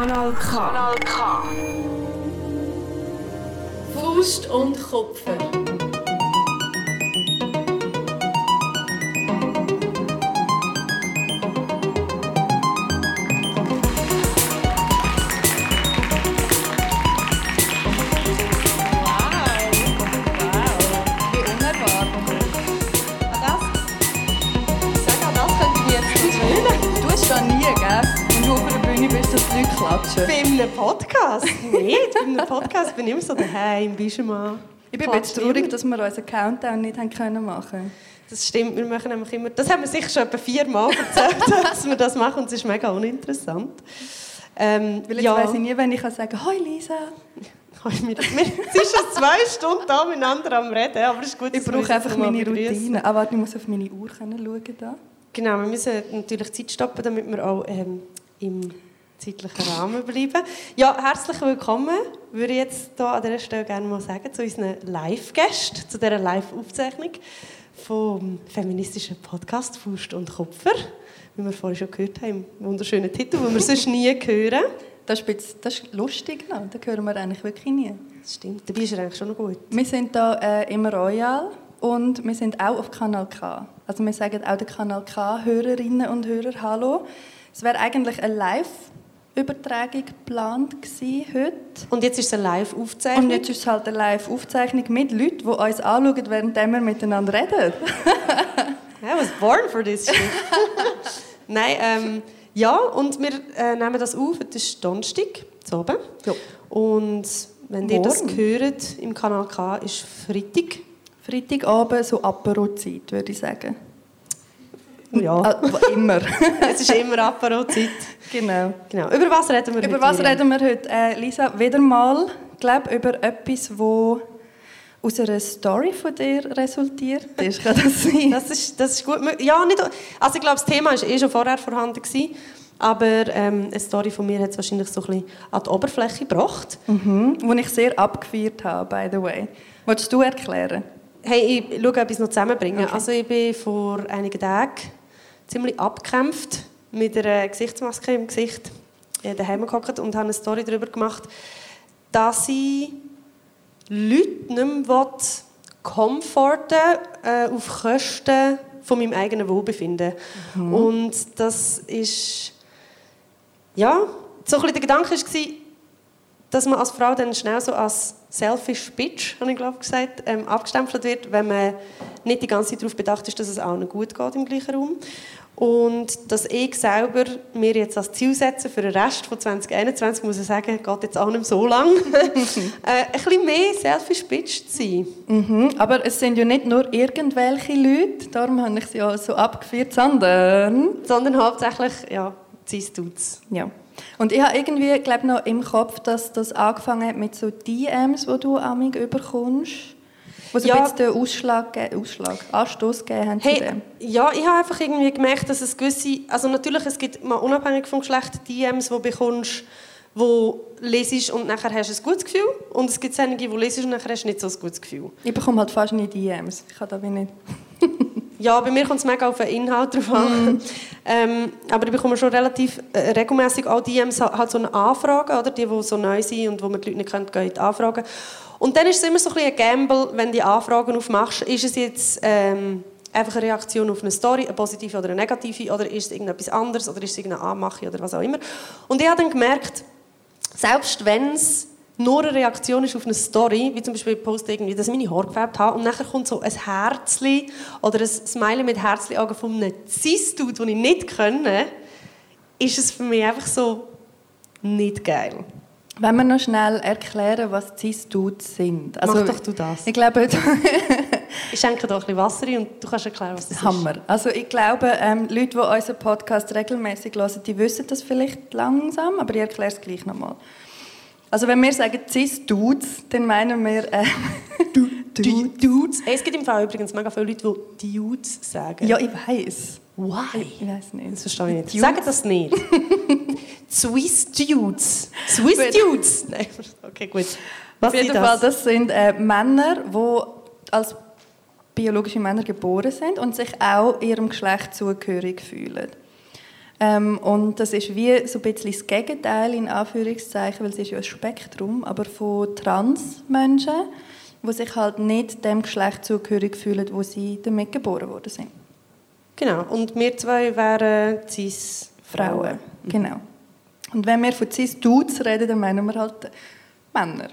Kanal K. Kanal K. Faust und Kupfer. Bühne bist, dass die Leute klatschen. Bei einem Podcast? Nicht. Bei einem Podcast bin ich immer so daheim, du mal. Ich bin ein bisschen traurig, dass wir unseren Countdown nicht haben können machen Das stimmt, wir machen nämlich immer... Das haben wir sicher schon etwa viermal erzählt, dass wir das machen und es ist mega uninteressant. Ähm, Weil jetzt ja, weiss ich nie, wenn ich kann sagen «Hoi Lisa!» wir, wir, es ist schon zwei Stunden da miteinander am Reden, aber es ist gut, Ich brauche einfach jetzt meine. Routine. Aber warte, ich muss auf meine Uhr können schauen. Da. Genau, wir müssen natürlich Zeit stoppen, damit wir auch ähm, im zeitlichen Rahmen bleiben. Ja, herzlich willkommen, würde ich jetzt hier an dieser Stelle gerne mal sagen, zu unseren Live-Gästen, zu dieser Live-Aufzeichnung vom feministischen Podcast «Faust und Kupfer», wie wir vorhin schon gehört haben, im wunderschönen Titel, den wir sonst nie hören. Das ist, ein bisschen- das ist lustig, genau. das hören wir eigentlich wirklich nie. Das stimmt, dabei ist er eigentlich schon noch gut. Wir sind hier äh, im Royal und wir sind auch auf Kanal K. Also wir sagen auch den Kanal K-Hörerinnen und Hörer Hallo. Es wäre eigentlich eine Live-Übertragung geplant heute. Und jetzt ist es eine Live-Aufzeichnung. Und jetzt ist es halt eine Live-Aufzeichnung mit Leuten, die uns anschauen, während wir miteinander reden. I was born for this shit. Nein, ähm, ja, und wir äh, nehmen das auf. Es ist Donnerstag, zu oben. Ja. Und wenn ihr das Morgen. hört, im Kanal K, ist Freitag. Freitagabend, so Apero-Zeit, würde ich sagen. Ja, Äh, immer. es ist immer Apero-Zeit. genau. Genau. Über was reden wir Über heute, was Miriam? reden wir heute? Äh, Lisa, wieder mal, glaube über etwas, wo aus einer Story von dir resultiert ist. Kann das sein? Das ist, das ist gut. Ja, nicht, also ich glaube, das Thema war eh schon vorher vorhanden. Gewesen, aber ähm, eine Story von mir hat es wahrscheinlich so ein bisschen an die Oberfläche gebracht. Mhm. Wo ich sehr abgefeiert habe, by the way. Wolltest du erklären? Hey, ich schaue etwas noch zusammenbringen. Okay. Also ich bin vor einigen Tagen ziemlich abgekämpft mit einer Gesichtsmaske im Gesicht äh, daheim gehockt und habe eine Story darüber gemacht, dass ich Leute nicht mehr komforten äh, auf Kosten von meinem eigenen Wohlbefinden. Und das ist ja, so ein bisschen der Gedanke war, dass man als Frau dann schnell so als selfish bitch, habe ich glaube gesagt, ähm, abgestempelt wird, wenn man nicht die ganze Zeit darauf bedacht ist, dass es allen gut geht im gleichen Raum. Und dass ich selber mir jetzt als Ziel setze für den Rest von 2021, muss ich sagen, geht jetzt auch nicht mehr so lang, äh, ein bisschen mehr selfish bitch zu sein. Mhm. Aber es sind ja nicht nur irgendwelche Leute, darum habe ich sie ja so abgefeiert, sondern... Sondern hauptsächlich, ja, cis dudes. Ja. Und ich habe irgendwie, glaube noch im Kopf, dass das angefangen hat mit so DMs, die du amig überkommst. Wo so Ja. ein bisschen den Ausschlag, Ausschlag, Anstoß gegeben haben zu Hey, dem. ja, ich habe einfach irgendwie gemerkt, dass es gewisse, also natürlich, es gibt mal unabhängig vom Geschlecht DMs, die du bekommst, wo lesest und nachher hast du ein gutes Gefühl und es gibt einige, die lesest und nachher hast du nicht so ein gutes Gefühl. Ich bekomme halt fast nie DMs. Ich kann da wie nicht. Ja, bei mir kommt es mega auf den Inhalt drauf an. ähm, aber ich bekomme schon relativ äh, regelmäßig auch DMs, ha- halt so eine Anfrage, oder? die, die so neu sind und wo man die Leute nicht kennt, gehen Anfragen. Und dann ist es immer so ein, bisschen ein Gamble, wenn du die Anfragen aufmachst, ist es jetzt ähm, einfach eine Reaktion auf eine Story, eine positive oder eine negative, oder ist es irgendetwas anderes, oder ist es irgendeine Anmache oder was auch immer. Und ich habe dann gemerkt, selbst wenn es nur eine Reaktion ist auf eine Story, wie zum Beispiel ich poste irgendwie, dass ich meine Haare gefärbt habe und nachher kommt so ein Herzli oder ein Smiley mit Herzli-Augen von einem Cis-Dude, den ich nicht kenne, ist es für mich einfach so nicht geil. Wenn wir noch schnell erklären, was Cis-Dudes sind. Also, Mach doch du das. Ich glaube, Ich schenke dir ein bisschen Wasser ein und du kannst erklären, was das ist. Hammer. Also ich glaube, ähm, Leute, die unseren Podcast regelmäßig hören, die wissen das vielleicht langsam, aber ich erkläre es gleich nochmal. Also wenn wir sagen Cis-Dudes, dann meinen wir... Äh, Du- Dudes. Hey, es gibt im Fall übrigens mega viele Leute, die Dudes sagen. ja, ich weiß. Why? Ich weiß nicht. Das verstehe ich nicht. Dudes? Sag das nicht. Swiss Dudes. Swiss Gut. Dudes. Nein, okay, gut. Was Auf jeden sind Fall, das sind äh, Männer, die als biologische Männer geboren sind und sich auch ihrem Geschlecht zugehörig fühlen. Ähm, und das ist wie so ein bisschen das Gegenteil, in Anführungszeichen, weil es ist ja ein Spektrum, aber von Transmenschen, die sich halt nicht dem Geschlecht zugehörig fühlen, wo sie damit geboren worden sind. Genau, und wir zwei wären Cis-Frauen. Genau. Und wenn wir von Cis-Dudes reden, dann meinen wir halt Männer,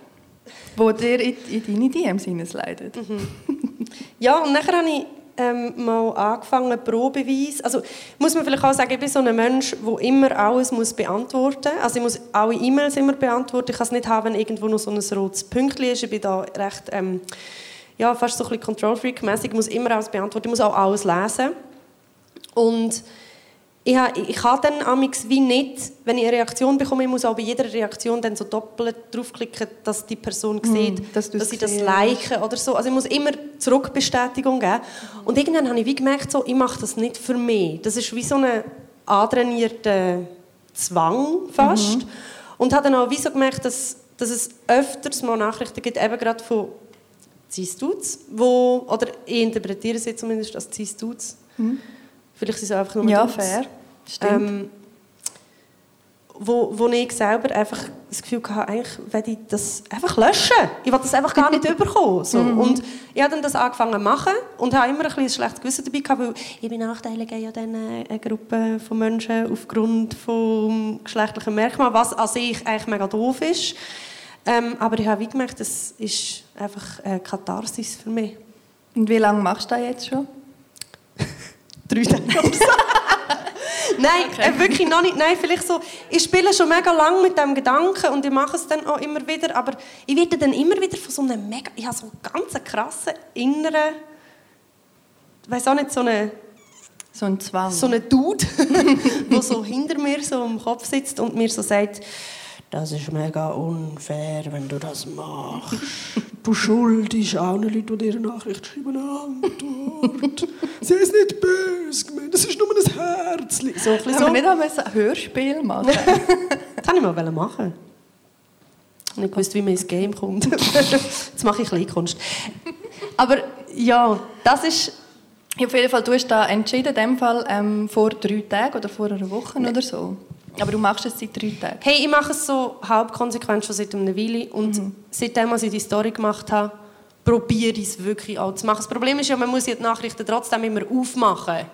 die dir in, in deine DMs hineinsliden. Ja, und nachher habe ich ähm, mal angefangen, Probeweise. Also muss man vielleicht auch sagen, ich bin so ein Mensch, der immer alles muss beantworten muss. Also ich muss alle E-Mails immer beantworten. Ich kann es nicht haben, wenn irgendwo noch so ein rotes Pünktchen ist. Ich bin da recht, ähm, ja, fast so ein bisschen Control-Freak-mässig. Ich muss immer alles beantworten. Ich muss auch alles lesen. Und ich, habe, ich kann dann amix wie nicht, wenn ich eine Reaktion bekomme, ich muss auch bei jeder Reaktion dann so doppelt draufklicken, dass die Person sieht, Hm, dass dass, sie das liken oder so. Also ich muss immer Zurückbestätigung geben. Und irgendwann habe ich wie gemerkt, so, ich mache das nicht für mich. Das ist wie so ein antrainierter Zwang fast. Und habe dann auch wie so gemerkt, dass, dass es öfters mal Nachrichten gibt, eben gerade von Cis-Dudes, wo, oder ich interpretiere sie zumindest als Cis-Dudes. Vielleicht sind es einfach nur Ja, fair. Stimmt. Ähm, wo, wo ich selber einfach das Gefühl hatte, eigentlich will ich das einfach löschen. Ich will das einfach gar nicht überkommen. So. Und ich habe dann das angefangen zu machen und habe immer ein bisschen ein schlechtes Gewissen dabei gehabt, weil ich benachteilige ja dann äh, eine Gruppe von Menschen aufgrund vom geschlechtlichen Merkmal, was an sich eigentlich mega doof ist. Ähm, aber ich habe wie gemerkt, das ist einfach eine Katharsis für mich. Und wie lange machst du das jetzt schon? Drei Tage Nein, äh, wirklich noch nicht. Nein, vielleicht so. Ich spiele schon mega lange mit dem Gedanken und ich mache es dann auch immer wieder. Aber ich werde dann immer wieder von so einem mega. Ich habe so einen ganz krassen inneren. Ich weiß auch nicht, so einen, So ein Zwang. so einen Dude, der so hinter mir so im Kopf sitzt und mir so sagt: Das ist mega unfair, wenn du das machst. Du schuldest allen Leuten, die dir eine Nachricht schreiben, Antwort. Sie ist nicht böse gemeint, das ist nur ein Herzchen. So, ein so. wir nicht ein Hörspiel machen? Das wollte ich mal machen. Ich nicht gewusst, wie man ins Game kommt. Jetzt mache ich Kleinkunst. Aber ja, das ist... Auf jeden Fall, du hast da entschieden, in dem Fall ähm, vor drei Tagen oder vor einer Woche oder so. Aber du machst es seit drei Tagen. Hey, ich mache es so halb konsequent schon seit einer Weile. Und seitdem, als ich die Story gemacht habe, probiere ich es wirklich auch zu machen. Das Problem ist ja, man muss ja die Nachrichten trotzdem immer aufmachen.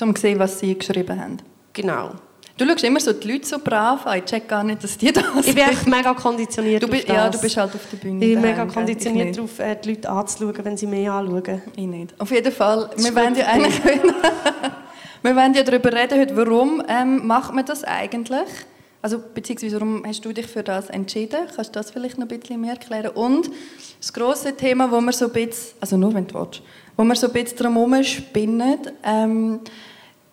Um zu sehen, was sie geschrieben haben. Genau. Du schaust immer so die Leute so brav an. Ich check gar nicht, dass die da sind. Ich bin echt mega konditioniert du bist, auf das. Ja, du bist halt auf der Bühne. Ich bin mega konditioniert darauf, äh, die Leute anzuschauen, wenn sie mich anschauen. Ich nicht. Auf jeden Fall, wir ist wollen ja eigentlich... wir wollen ja darüber reden heute, warum ähm, macht man das eigentlich? Also, beziehungsweise, warum hast du dich für das entschieden? Kannst du das vielleicht noch ein bisschen mehr erklären? Und das grosse Thema, wo wir so ein bisschen, also nur wenn du willst, wo wir so ein bisschen drum spinnen, ähm,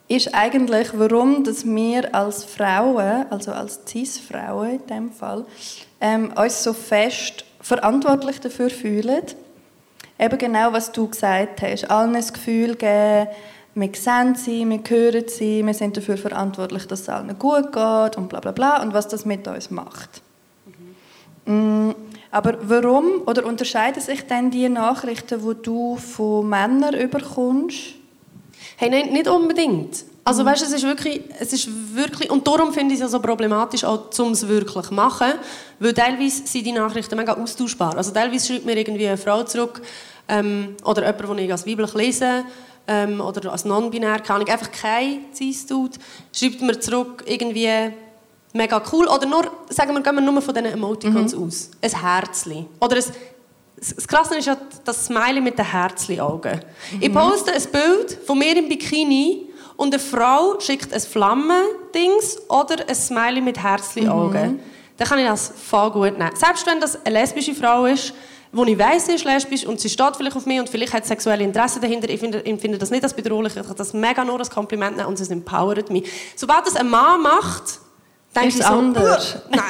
ist eigentlich, warum dass wir als Frauen, also als Cis-Frauen in dem Fall, ähm, uns so fest verantwortlich dafür fühlen, eben genau, was du gesagt hast, allen ein Gefühl geben, wir sehen sie, wir hören sie, wir sind dafür verantwortlich, dass es allen gut geht und bla bla bla und was das mit uns macht. Mm, Aber warum oder unterscheiden sich denn die Nachrichten, die du von Männern überkommst? Hey, nein, nicht unbedingt. Also weißt, es ist wirklich, es ist wirklich und darum finde ich es ja so problematisch, auch um es wirklich zu machen, weil teilweise sind die Nachrichten mega austauschbar. Also teilweise schreibt mir irgendwie eine Frau zurück ähm, oder jemand, den ich als weiblich lese ähm, oder als non-binär, kann ich einfach kein Cis-Dude, schreibt mir zurück irgendwie mega cool oder nur, sagen wir, gehen wir nur von diesen Emoticons aus. Ein Herzli oder ein das Krasse ist ja das Smiley mit den Herzli-Augen. Ich poste ein Bild von mir im Bikini und eine Frau schickt ein Flammendings oder ein Smiley mit Herzli-Augen. Dann kann ich das voll gut nehmen. Selbst wenn das eine lesbische Frau ist, wo ich weiss, sie ist lesbisch und sie steht vielleicht auf mich und vielleicht hat sexuelle Interesse dahinter, ich finde, ich finde das nicht als bedrohlich, ich kann das mega nur als Kompliment nehmen und es empowert mich. Sobald das ein Mann macht, denke Ist ich es so, anders. «Uah, nein,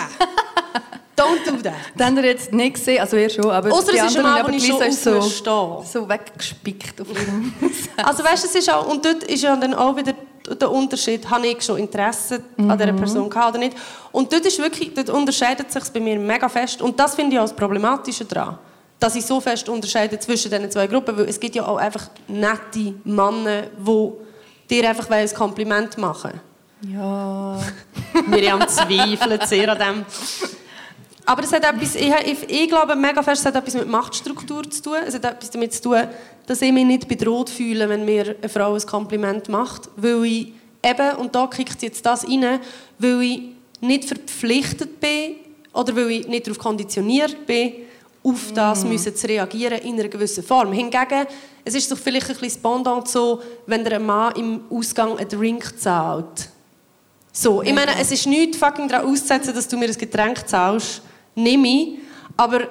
don't do that. Den habt ihr jetzt nicht gesehen, also ihr schon, aber Ausser die es ist ein anderen, aber Lisa ist so, so weggespickt auf ihrem Also weißt, du, es ist auch, und dort ist ja dann auch wieder der Unterschied, habe ich schon Interesse an dieser Person gehabt oder nicht. Und dort, ist wirklich, dort unterscheidet sich bei mir mega fest. Und das finde ich auch das Problematische daran. Dass ich so fest unterscheide zwischen diesen zwei Gruppen, weil es gibt ja auch einfach nette Männer, die dir einfach ein Kompliment machen Ja. Miriam zweifelt sehr an dem. Aber es hat etwas, ich, ich, glaube mega fest, es hat etwas mit Machtstruktur zu tun. Es hat etwas damit zu tun, dass ich mich nicht bedroht fühle, wenn mir eine Frau ein Kompliment macht. Weil ich eben, und da kriegt jetzt das rein, weil ich nicht verpflichtet bin oder weil ich nicht darauf konditioniert bin, auf das mm. müssen zu reagieren in einer gewissen Form. Hingegen, es ist doch vielleicht ein bisschen Pendant so, wenn der Mann im Ausgang einen Drink zahlt. So, ich meine, es ist nichts fucking daran auszusetzen, dass du mir ein Getränk zahlst nehme ich, aber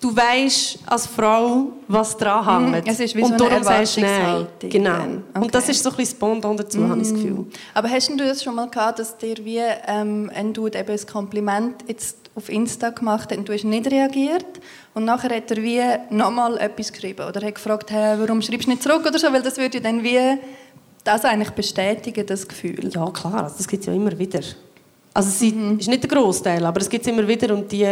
du weißt als Frau, was dran hängt. Mm, es ist wie und so darum sagst du nein. Genau. Okay. Und das ist so ein bisschen Pendant dazu, mm. habe ich das Gefühl. Aber hast du das schon mal gehabt, dass dir wie ähm, ein Dude eben ein Kompliment jetzt auf Insta gemacht hat und du hast nicht reagiert und nachher hat er wie nochmal etwas geschrieben oder hat gefragt, hey, warum schreibst du nicht zurück oder so, weil das würde dann wie das eigentlich bestätigen, das Gefühl. Ja, klar, also das gibt es ja immer wieder. Also es mhm. ist nicht der Großteil, aber es gibt es immer wieder und die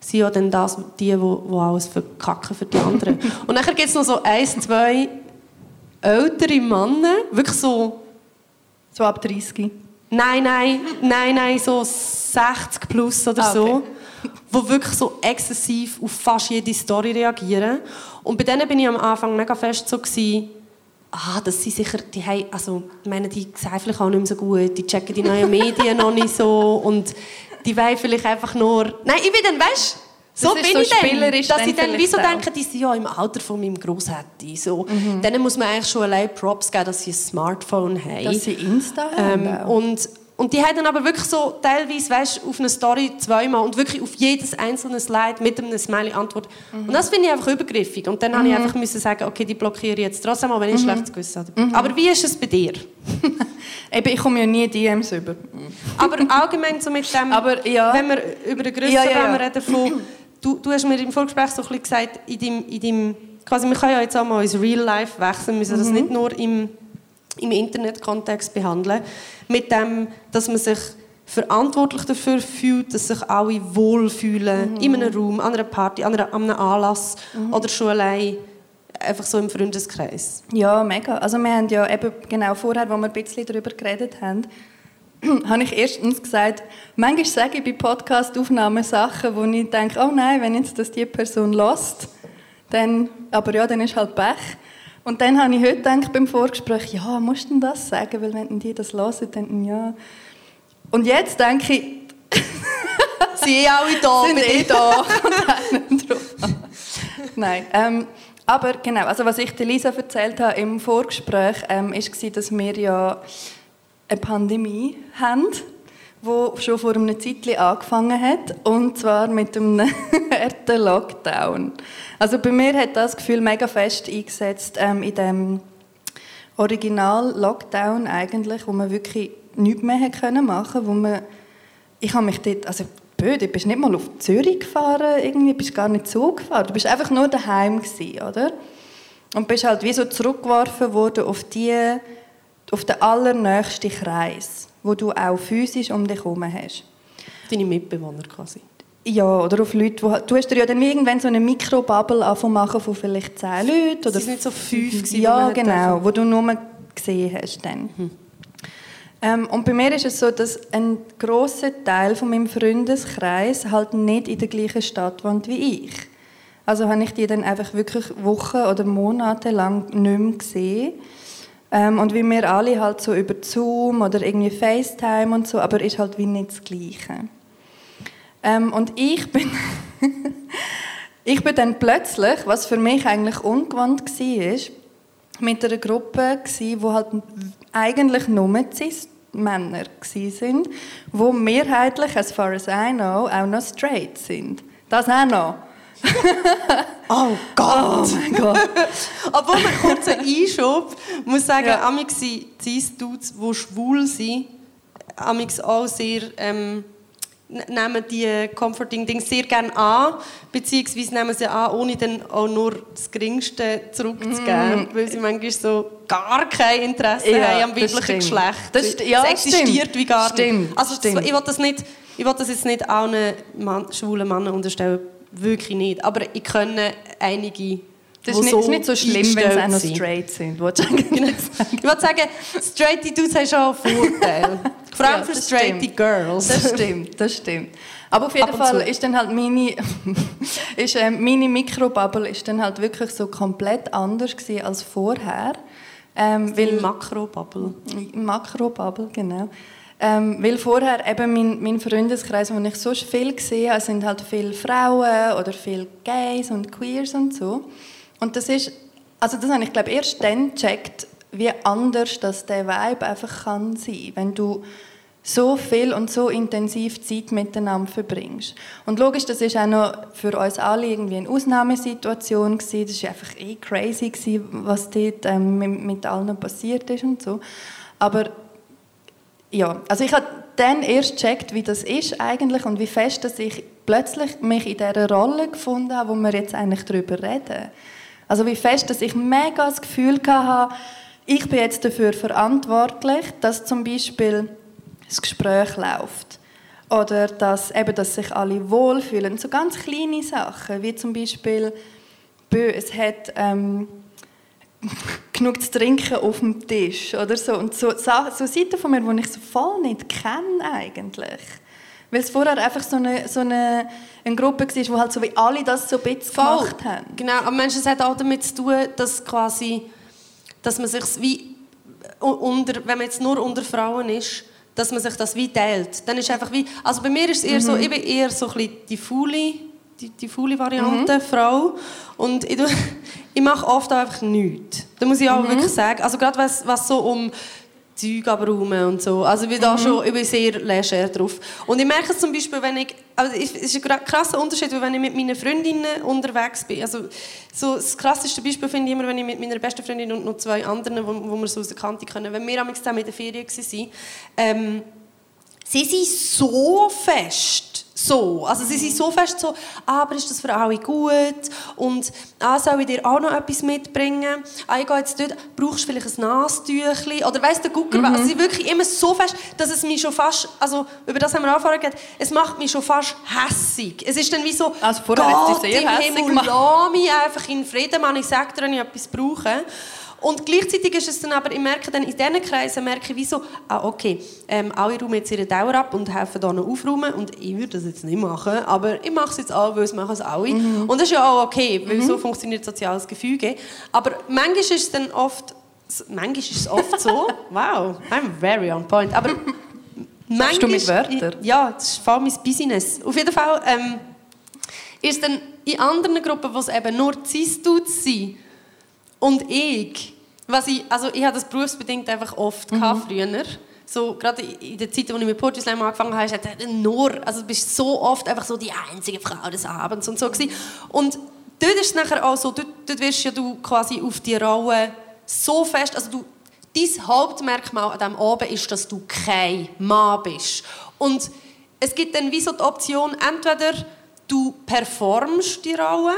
sind ja dann das, die, die, die alles verkacken für die anderen. und dann gibt es noch so ein, zwei ältere Männer, wirklich so... So ab 30? Nein, nein, nein, nein, so 60 plus oder ah, okay. so, die wirklich so exzessiv auf fast jede Story reagieren. Und bei denen bin ich am Anfang mega fest so gewesen, ah, dass sie sicher, die haben, also, ich meine, die sehen vielleicht auch nicht mehr so gut, die checken die neuen Medien noch nicht so und die wollen vielleicht einfach nur, nein, ich bin dann, weißt so bin so ich dann, dass ich dann wieso denke, die sind ja im Alter von meinem Großhätti. So, mhm. Denen muss man eigentlich schon allein Props geben, dass sie ein Smartphone haben. Dass sie Insta ähm, haben. Und und die haben dann aber wirklich so teilweise, weißt, auf eine Story zweimal und wirklich auf jedes einzelne Slide mit einem Smiley Antwort. Mhm. Und das finde ich einfach übergriffig. Und dann mhm. habe ich einfach müssen sagen, okay, die blockiere ich jetzt trotzdem, auch wenn ich mhm. schlechtes Gewissen habe. Mhm. Aber wie ist es bei dir? Eben, ich komme ja nie DMs über. aber allgemein so mit dem, aber, ja. wenn wir über den grösseren ja, ja, Rahmen reden, von, du, du hast mir im Vorgespräch so ein bisschen gesagt, in deinem, in deinem, quasi, wir können ja jetzt auch mal ins Real Life wechseln, wir müssen das mhm. nicht nur im im Internetkontext behandeln, mit dem, dass man sich verantwortlich dafür fühlt, dass sich alle wohlfühlen mhm. in einem Raum, an einer Party, an, einem Anlass mhm. oder schon allein einfach so im Freundeskreis. Ja, mega. Also wir haben ja eben genau vorher, wo wir ein bisschen darüber geredet haben, habe ich erstens gesagt, manchmal sage ich bei Podcast-Aufnahmen Sachen, wo ich denke, oh nein, wenn jetzt das die Person lässt, dann, aber ja, dann ist halt Pech. Und dann habe ich heute gedacht, beim Vorgespräch, ja, musst du denn das sagen? Weil wenn die das hören, dann ja. Und jetzt denke ich, sie sind alle da. Sind eh da. Nein. Ähm, aber genau, also was ich der Lisa erzählt habe im Vorgespräch, ähm, war, dass wir ja eine Pandemie haben wo schon vor einem Zeitchen angefangen hat, und zwar mit einem harten Lockdown. Also bei mir hat das Gefühl mega fest eingesetzt ähm, in dem Original-Lockdown eigentlich, wo man wirklich nichts mehr können machen, wo man, ich habe mich dort, also blöd, du bist nicht mal auf Zürich gefahren, irgendwie bist gar nicht so gefahren, du bist einfach nur daheim gewesen, oder? Und bist halt wie so zurückgeworfen worden auf die, auf den allernächsten Kreis wo du auch physisch um dich herum hast. Deine Mitbewohner quasi? Ja, oder auf Leute, wo, du hast dir ja dann irgendwann so eine Mikrobubble machen von vielleicht zehn Leuten. Oder es nicht so fünf gewesen, Ja, genau, wo du nur gesehen hast dann. Mhm. Ähm, und bei mir ist es so, dass ein großer Teil von meinem Freundeskreis halt nicht in der gleichen Stadt wohnt wie ich. Also habe ich die dann einfach wirklich Wochen oder Monate lang nicht mehr gesehen. Ähm, und wie wir alle halt so über Zoom oder irgendwie FaceTime und so, aber ist halt wie nicht das Gleiche. Ähm, und ich bin, ich bin dann plötzlich, was für mich eigentlich ungewohnt war, mit einer Gruppe gsi, wo halt eigentlich nur cis Männer sind, wo mehrheitlich, as far as I know, auch noch straight sind. Das auch noch. oh Gott! Oh mein Gott! Obwohl man kurz einen Einschub muss sagen, ja. amix sind Cis-Dudes, die schwul sind, amix auch sehr... Ähm, nehmen die Comforting-Dings sehr gerne an, beziehungsweise nehmen sie an, ohne dann auch nur das Geringste zurückzugeben, mm. weil sie manchmal so gar kein Interesse ja, haben am weiblichen Geschlecht. Das, ja, es existiert stimmt. wie gar nicht. Stimmt. Also stimmt. ich will das nicht, ich will das jetzt nicht allen Mann, schwulen Männern unterstellen, wirklich nicht. Aber ich kenne einige Das ist nicht, so, nicht so schlimm, wenn sie auch noch straight sind. Willst du genau. ich würde sagen, straight Dudes haben schon einen Vorteil. Vor allem ja, für straight Girls. Das stimmt, das stimmt. Aber auf jeden Fall ist dann halt meine, ist, äh, meine Mikrobubble ist dann halt wirklich so komplett anders als vorher. Ähm, weil Makrobubble. Makrobubble, genau. Ähm, weil vorher eben mein, mein Freundeskreis, wo ich so viel gesehen habe, sind halt viele Frauen oder viele Gays und Queers und so. Und das ist, also das habe ich glaube erst dann gecheckt, wie anders das der Vibe einfach kann sein, wenn du so viel und so intensiv Zeit miteinander verbringst. Und logisch, das ist auch noch für uns alle irgendwie eine Ausnahmesituation gewesen. Das war einfach eh crazy gewesen, was dort ähm, mit, mit allen passiert ist und so. Aber ja, also ich habe dann erst gecheckt, wie das ist eigentlich und wie fest, dass ich plötzlich mich in dieser Rolle gefunden habe, wo wir jetzt eigentlich darüber reden. Also wie fest, dass ich mega das Gefühl hatte, ich bin jetzt dafür verantwortlich, dass zum Beispiel das Gespräch läuft. Oder dass, eben, dass sich alle wohlfühlen. So ganz kleine Sachen, wie zum Beispiel, es hat ähm, genug zu trinken auf dem Tisch. Oder so. Und so, so Seiten von mir, die ich so voll nicht kenne eigentlich. Weil es vorher einfach so eine, so eine, eine Gruppe war, wo halt so wie alle das so ein bisschen Voll. gemacht haben. Genau, aber Menschen, es hat auch damit zu tun, dass quasi, dass man sich wie unter, wenn man jetzt nur unter Frauen ist, dass man sich das wie teilt. Dann ist einfach wie, also bei mir ist es eher mhm. so, ich bin eher so ein bisschen die Faule, die, die faule Variante, mhm. Frau. Und ich, ich mache oft einfach nichts. Da muss ich auch mhm. wirklich sagen. Also gerade was, was so um Zeug abräumen und so. Also ich bin, da mhm. schon, ich bin sehr leger drauf. Und ich merke es zum Beispiel, wenn ich, also es ist ein krasser Unterschied, wenn ich mit meinen Freundinnen unterwegs bin. Also so das krasseste Beispiel finde ich immer, wenn ich mit meiner besten Freundin und noch zwei anderen, wo, wo wir so aus der Kante können, wenn wir zusammen in der Ferien waren, ähm, sie sind so fest so. Also sie sind so fest so, ah, aber ist das für alle gut? Und ah, soll ich dir auch noch etwas mitbringen? Ah, ich gehe jetzt dort, brauchst du vielleicht ein Nastüchli? Oder weißt du, Gucker, mhm. also sie sind wirklich immer so fest, dass es mich schon fast, also über das haben wir geredet, es macht mich schon fast hässig. Es ist dann wie so, also vorher Gott sehr im Himmel, lass mich einfach in Frieden, Mann, ich sage dir, wenn ich etwas brauche. Und gleichzeitig ist es dann aber, ich merke dann in diesen Kreisen, merke ich, wieso, ah, okay, ähm, alle räumen jetzt ihre Dauer ab und helfen hier noch aufräumen und ich würde das jetzt nicht machen, aber ich mache es jetzt auch, weil es machen es alle. Mhm. Und das ist ja auch okay, weil mhm. so funktioniert soziales Gefüge. Aber manchmal ist es dann oft, manchmal ist es oft so, wow, I'm very on point, aber manchmal... du mit Wörtern? Ja, das ist vor allem mein Business. Auf jeden Fall ähm, ist dann in anderen Gruppen, wo es eben nur Cis-Dudes sind, und ich, was ich, also ich habe das berufsbedingt einfach oft mhm. früher. So, gerade in der Zeit, als ich mit Poetry Slam angefangen habe, ist nur, also du bist so oft einfach so die einzige Frau des Abends und so gewesen. Und dort ist es nachher auch so, dort, dort wirst ja du quasi auf die Rolle so fest, also du, dein Hauptmerkmal an diesem Abend ist, dass du kein Mann bist. Und es gibt dann wie so die Option, entweder du performst die Rolle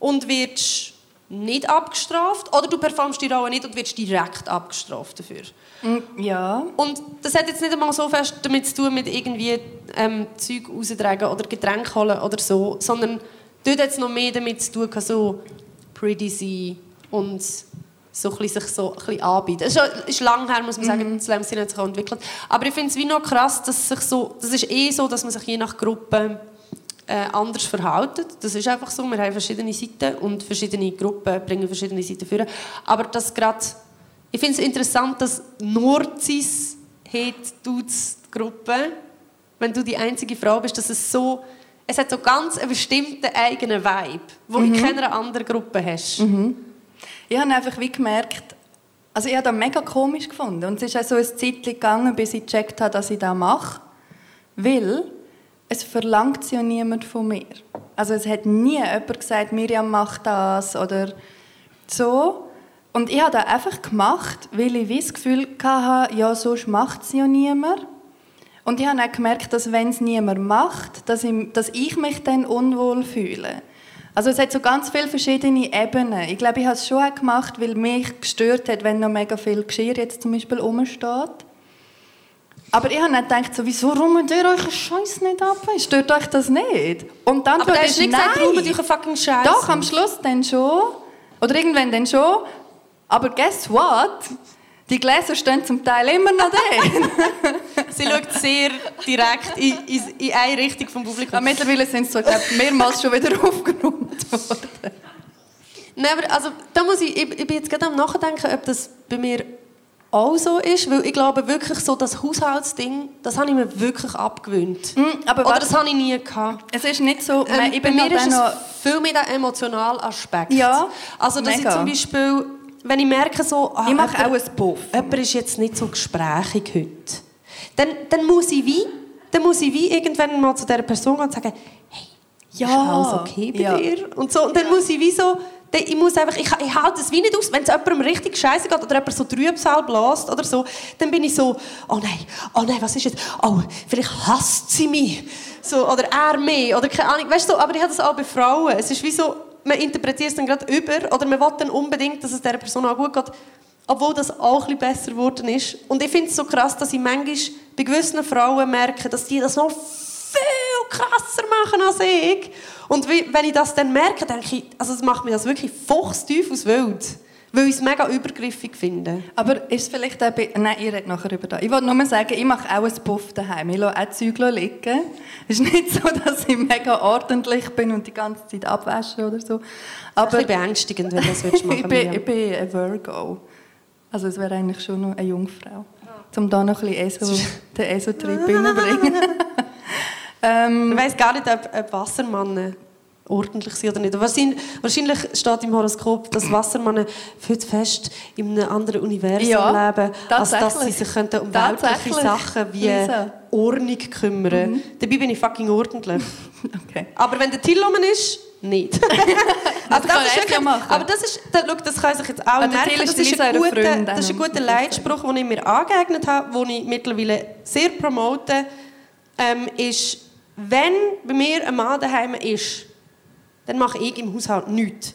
und wirst nicht abgestraft oder du performst die Rolle nicht und wirst direkt abgestraft dafür. Mm, ja. Und das hat jetzt nicht einmal so fest damit zu tun, mit irgendwie ähm, Zeug raustragen oder Getränke holen oder so, sondern dort hat es noch mehr damit zu tun, so pretty sein und so ein bisschen, sich so ein bisschen anbieten. Es ist, lang her, muss man sagen, mhm. Hat sich entwickelt. Aber ich finde es wie noch krass, dass sich so, das ist eh so, dass man sich je nach Gruppe äh, anders verhalten. Das ist einfach so. Wir haben verschiedene Seiten und verschiedene Gruppen bringen verschiedene Seiten führen. Aber das gerade, ich finde es interessant, dass nur cis dudes Gruppe, wenn du die einzige Frau bist, dass es so, es hat so ganz einen bestimmten eigenen Vibe, wo mhm. in keiner anderen Gruppe hast. Mhm. Ich habe einfach wie gemerkt, also ich habe das mega komisch gefunden und es ist auch so ein Zeit gegangen, bis ich gecheckt habe, dass ich das mache, weil es verlangt ja niemand von mir. Also es hat nie jemand gesagt, Miriam macht das oder so. Und ich habe das einfach gemacht, weil ich das Gefühl hatte, ja, sonst macht es ja niemand. Und ich habe auch gemerkt, dass wenn es niemand macht, dass ich, dass ich mich dann unwohl fühle. Also es hat so ganz viele verschiedene Ebenen. Ich glaube, ich habe es schon auch gemacht, weil mich gestört hat, wenn noch mega viel Geschirr jetzt zum Beispiel rumsteht. Aber ich habe nicht gedacht, so, wieso räumt ihr euch Scheiß nicht ab? Stört euch das nicht? Und dann Aber du hast nicht gesagt, räumt euch fucking Scheiß Doch, am Schluss dann schon. Oder irgendwann dann schon. Aber guess what? Die Gläser stehen zum Teil immer noch da. Sie schaut sehr direkt in, in, in eine Richtung vom Publikum. ja, mittlerweile sind sie so, glaub, mehrmals schon wieder aufgeräumt worden. Nein, aber also, da muss ich, ich, ich bin jetzt gerade am Nachdenken, ob das bei mir auch so ist, weil ich glaube wirklich so, das Haushaltsding, das habe ich mir wirklich abgewöhnt. Mm, aber Oder das habe ich nie gehabt. Es ist nicht so, Ähm, ich bei bin mir ist es noch, viel mehr der emotionale Aspekt. Ja, Also, dass mega. ich zum Beispiel, wenn ich merke, so, ah, ich mache auch jemand- einen Puff. jemand ist jetzt nicht so gesprächig heute, dann, dann muss ich wie, dann muss ich wie irgendwann mal zu dieser Person gehen und sagen, hey, Ja, ist alles okay bei ja. dir? Und, so, und dann muss ich wie so, ich muss einfach, ich, ich halte es wie nicht aus, wenn es jemandem richtig scheiße geht oder jemand so Trübsal bläst oder so, dann bin ich so, oh nein, oh nein, was ist jetzt, oh, vielleicht hasst sie mich, so, oder er mich, oder keine Ahnung, weißt du, aber ich habe das auch bei Frauen, es ist wie so, man interpretiert es dann gerade über, oder man will dann unbedingt, dass es dieser Person auch gut geht, obwohl das auch ein besser geworden ist. Und ich finde es so krass, dass ich manchmal bei gewissen Frauen merke, dass die das noch viel krasser machen als ich. Und wenn ich das dann merke, denke ich, also es macht mir das wirklich fuchstief aus Wild. Weil ich es mega übergriffig finde. Aber ist vielleicht auch bei... Nein, ihr redet nachher über das. Ich wollte nur sagen, ich mache auch einen Puff daheim. Ich lasse auch Zeug liegen. Es ist nicht so, dass ich mega ordentlich bin und die ganze Zeit abwasche oder so. Aber ein bisschen beängstigend, wenn du das machen ich, bin, ich bin ein Virgo. Also es wäre eigentlich schon noch eine Jungfrau. Um da noch ein bisschen ESO, den ESO-Trieb reinzubringen. ähm, Ich weiss gar nicht, ob, ob Wassermannen ordentlich sind oder nicht. Wahrscheinlich, wahrscheinlich steht im Horoskop, dass Wassermannen viel zu fest in einem anderen Universum Ja, leben, als dass sie sich könnten um weltliche. Sachen wie Lisa. Ordnung kümmern Mhm. Dabei bin ich fucking ordentlich. okay. Aber wenn der Till rum ist, nicht. also kann ist wirklich-. Aber das ist, da, schau, das können sich jetzt auch der merken. Das ist, ein guter, das ist ein guter. Leitspruch, den ich mir angeeignet habe, den ich mittlerweile sehr promote, ähm, ist, wenn bei mir ein Mann daheim ist, dann mache ich im Haushalt nichts.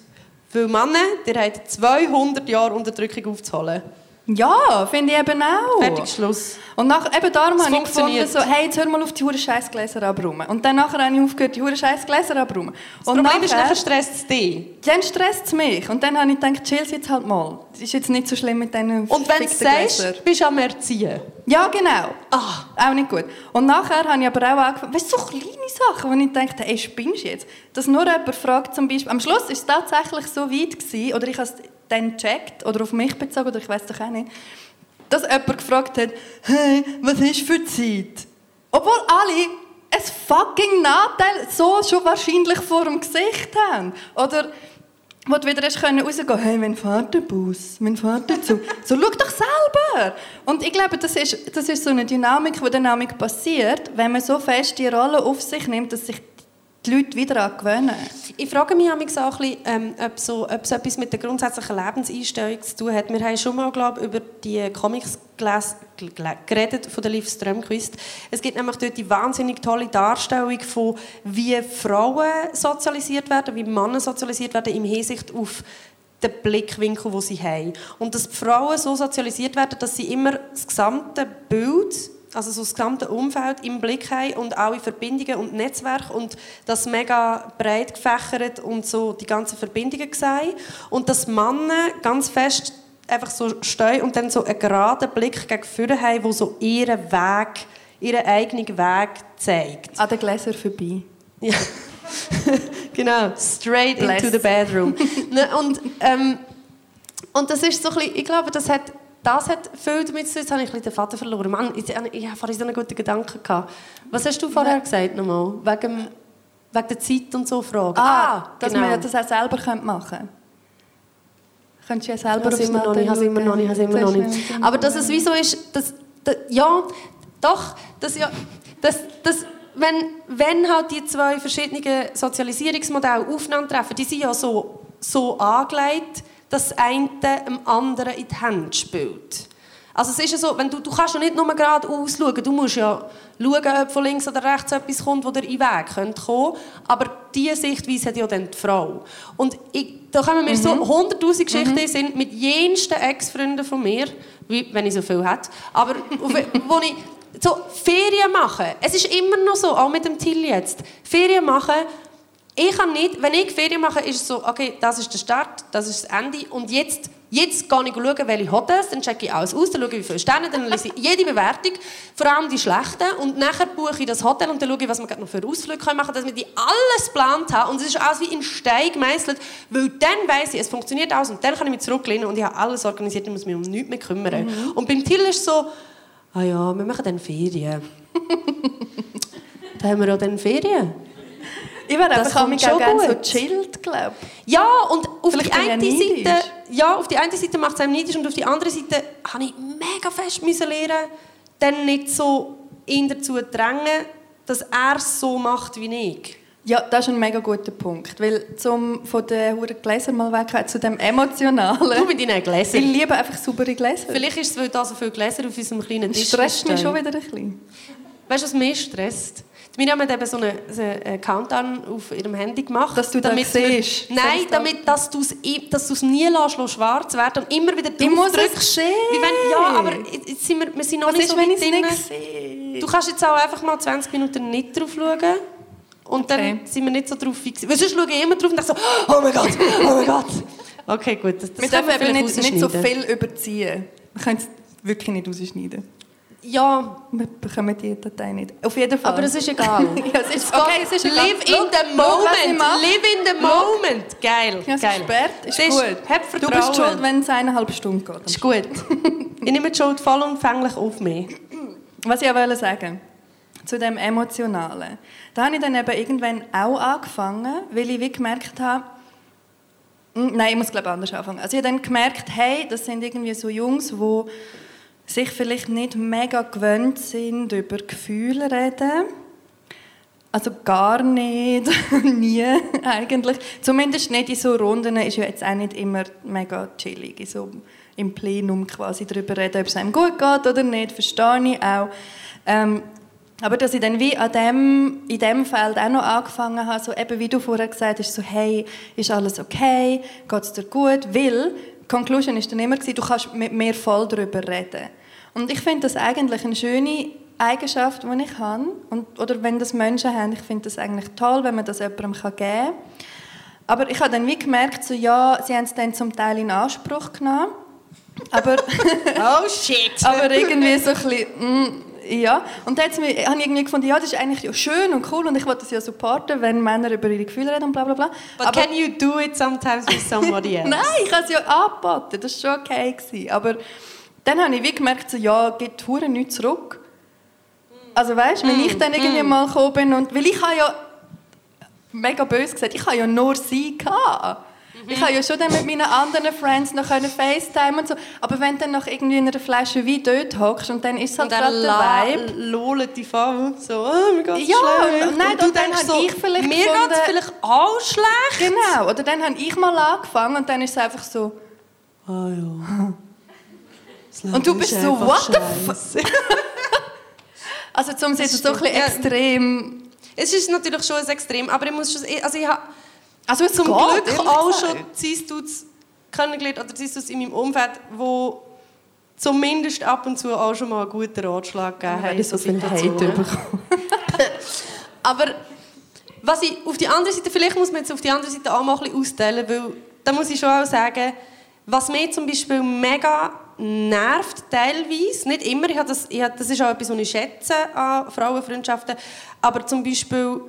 Weil Männer, die haben 200 Jahre Unterdrückung aufzuholen. Ja, finde ich eben auch. Fertig, Schluss. Und nach, eben darum Es habe ich gefunden, so, hey, jetzt hör mal auf die hure Scheißgläser abräumen. Und dann nachher habe ich aufgehört, die hure Scheißgläser abräumen. Das Und Problem ist, nachher- nachher stresst es dich. Dann stresst es mich. Und dann habe ich gedacht, chill jetzt halt mal. Das ist jetzt nicht so schlimm mit diesen Und wenn du sagst, bist du am Erziehen. Ja, genau. Ah. Auch nicht gut. Und nachher habe ich aber auch angefangen, weißt du, so kleine Sachen, wo ich dachte, ey, spinnst du jetzt? Dass nur jemand fragt zum Beispiel, am Schluss war es tatsächlich so weit, gewesen, oder ich habe dann gecheckt, oder auf mich bezogen, oder ich weiß doch auch nicht, dass jemand gefragt hat, hey, was ist für Zeit? Obwohl alle ein fucking Nachteil so schon wahrscheinlich vor dem Gesicht haben. Oder wo du wieder hast können rausgehen hey, wenn fährt der Bus, wenn fährt der Zug. So, schau doch selber! Und ich glaube, das ist, das ist so eine Dynamik, die Dynamik passiert, wenn man so fest die Rolle auf sich nimmt, dass sich die Leute wieder daran gewöhnen. Ich frage mich auch bisschen, ähm, ob, so, ob es etwas mit der grundsätzlichen Lebenseinstellung zu tun hat. Wir haben schon mal glaub, über die Comics geredet von der Liv Strömquist. Es gibt nämlich dort die wahnsinnig tolle Darstellung von, wie Frauen sozialisiert werden, wie Männer sozialisiert werden im Hinsicht auf den Blickwinkel, den sie haben. Und dass die Frauen so sozialisiert werden, dass sie immer das gesamte Bild also so das gesamte Umfeld im Blick haben und alle Verbindungen und Netzwerke und das mega breit gefächert und so die ganzen Verbindungen sehen und dass Männer ganz fest einfach so stehen und dann so einen geraden Blick gegen vorne haben, wo so ihren Weg, ihren eigenen Weg zeigt. An den Gläsern vorbei. Ja. genau, straight Bless. into the bedroom. ne, und, ähm, und das ist so ein bisschen, ich glaube, das hat, das hat viel damit zu tun. Jetzt habe ich den Vater verloren. Mann, ich, ich habe vorhin so einen guten Gedanken gehabt. Was hast du vorher gesagt nochmal? Wegen, wegen der Zeit und so Fragen. Ah, dass genau. man das auch selber machen könnte. Könntest du ja Ich selber es aufs immer noch nicht, ich habe immer noch nicht, ich habe immer noch nicht. Aber dass es wie so ist, dass, dass, ja, doch, dass ja, dass, dass, wenn, wenn halt die zwei verschiedenen Sozialisierungsmodelle aufeinandertreffen, die sind ja so, so angelegt, dass das eine dem anderen in die Hände spielt. Also es ist ja so, wenn du, du kannst ja nicht nur gerade ausschauen, du musst ja schauen, ob von links oder rechts etwas kommt, das dir in den Weg könnte kommen. Aber diese Sichtweise hat ja dann die Frau. Und ich, da kommen mir so hunderttausend Geschichten den Sinn mit jensten Ex-Freunden von mir, wie, wenn ich so viel hätte, aber auf- wo ich so Ferien mache. Es ist immer noch so, auch mit dem Till jetzt. Ferien machen ich kann nicht, wenn ich Ferien mache, ist es so, okay, das ist der Start, das ist das Ende und jetzt, jetzt gehe ich schauen, welche Hotels, dann checke ich alles aus, dann schaue ich, wie viele Sterne, dann lese ich jede Bewertung, vor allem die schlechten und nachher buche ich das Hotel und dann schaue ich, was wir noch für Ausflüge machen können, dass wir die alles geplant haben und es ist alles wie in Stein gemeißelt, weil dann weiss ich, es funktioniert alles und dann kann ich mich zurücklehnen und ich habe alles organisiert und muss mich um nichts mehr kümmern. Mhm. Und beim Till ist es so, ah ja, wir machen dann Ferien. dann haben wir auch dann Ferien. Ich wäre einfach auch gerne so chillt, glaube Ja, und auf die eine Seite, ja, auf die eine Seite macht es einem neidisch und auf die andere Seite habe ich mega fest müssen lernen, dann nicht so ihn dazu drängen, dass er es so macht wie ich. Ja, das ist ein mega guter Punkt, weil zum von den Huren Gläser mal weg zu dem emotionalen. Du mit deinen Gläsern. Ich liebe einfach saubere Gläser. Vielleicht ist es, weil da so viele Gläser auf unserem kleinen Tisch stresst mich schon wieder ein bisschen. Weißt du, was mich stresst? Miriam hat eben so einen, so einen Countdown auf ihrem Handy gemacht. Dass du damit das siehst? Nein, damit, dass du es dass du's nie lässt, schwarz werden und immer wieder drauf Ich muss es sehen. Wenn, ja, aber jetzt sind wir, wir sind noch was nicht ist, so wenn weit drin. Nicht sehe? Du kannst jetzt auch einfach mal 20 Minuten nicht drauf schauen. Und dann okay. sind wir nicht so drauf fix. Weil sonst schaue ich immer drauf und denke so, oh mein Gott, oh mein Gott. Okay, gut. Das, das wir dürfen eben nicht, nicht so viel überziehen. Wir können es wirklich nicht rausschneiden. Ja. Wir bekommen die Datei nicht. Auf jeden Fall. Aber es ist egal. ja, es ist, okay, es ist egal. Live in the moment. Live in the moment. Geil. Ja, Geil. Gesperrt. Ist, ist gut. Hab du bist schuld, wenn es eineinhalb Stunden geht. Ist gut. ich nehme die Schuld vollumfänglich auf mich. Was ich auch wollte sagen zu dem Emotionalen. Da habe ich dann eben irgendwann auch angefangen, weil ich wie gemerkt habe, hm, Nein, ich muss glaube anders anfangen. Also ich habe dann gemerkt, hey, das sind irgendwie so Jungs, die sich vielleicht nicht mega gewöhnt sind, über Gefühle reden. Also gar nicht, nie eigentlich. Zumindest nicht in so Runden ist ja jetzt auch nicht immer mega chillig. So im Plenum quasi darüber reden, ob es einem gut geht oder nicht, verstehe ich auch. Ähm, aber dass ich dann wie an dem, in dem Feld auch noch angefangen habe, so eben wie du vorher gesagt hast, so hey, ist alles okay, geht es dir gut? Weil, Conclusion war dann immer, du kannst mit mir voll darüber reden. Und ich finde das eigentlich eine schöne Eigenschaft, die ich habe. Und, oder wenn das Menschen haben, ich finde das eigentlich toll, wenn man das jemandem geben kann. Aber ich habe dann wie gemerkt, so, ja, sie haben es dann zum Teil in Anspruch genommen. Aber, oh shit! aber irgendwie so ein bisschen, mm, ja. Und dann habe ich irgendwie gefunden, ja, das ist eigentlich ja schön und cool und ich wollte das ja supporten, wenn Männer über ihre Gefühle reden und bla bla bla. But aber, can you do it sometimes with somebody else? Nein, ich habe es ja angeboten, das war schon okay. Gewesen. Aber dann habe ich wie gemerkt, so, ja, geht Hure nicht zurück. Also weißt, wenn mm, ich dann irgendwie mm. mal gekommen bin und weil ich habe ja mega böse gesagt, ich habe ja nur sie gehabt. Ich habe ja schon dann mit meinen anderen Friends noch FaceTime und so. Aber wenn du dann noch irgendwie in einer Flasche Wein dort hockst und dann ist es halt gerade der Vibe. Lolet die Frau so, oh, mir geht's ja, schlecht. Nein, und, und dann habe so, ich vielleicht Mir geht es vielleicht auch schlecht. Genau, oder dann habe ich mal angefangen und dann ist es einfach so, ah ja. Und du bist so, what the fuck? also zum jetzt so ein bisschen extrem... Es ist natürlich schon ein Extrem, aber ich muss schon... Also ich habe also zum geht, Glück auch schon Zistuts kennengelernt, oder Zistuts in meinem Umfeld, wo zumindest ab und zu auch schon mal einen guten Ratschlag gegeben haben. Ich so viel Hate bekommen. aber was ich auf die andere Seite, vielleicht muss man jetzt auf die andere Seite auch mal ein bisschen austeilen, weil da muss ich schon auch sagen, was mir zum Beispiel mega nervt teilweise, nicht immer, ich das, ich das ist auch etwas, was ich schätze an Frauenfreundschaften, aber zum Beispiel,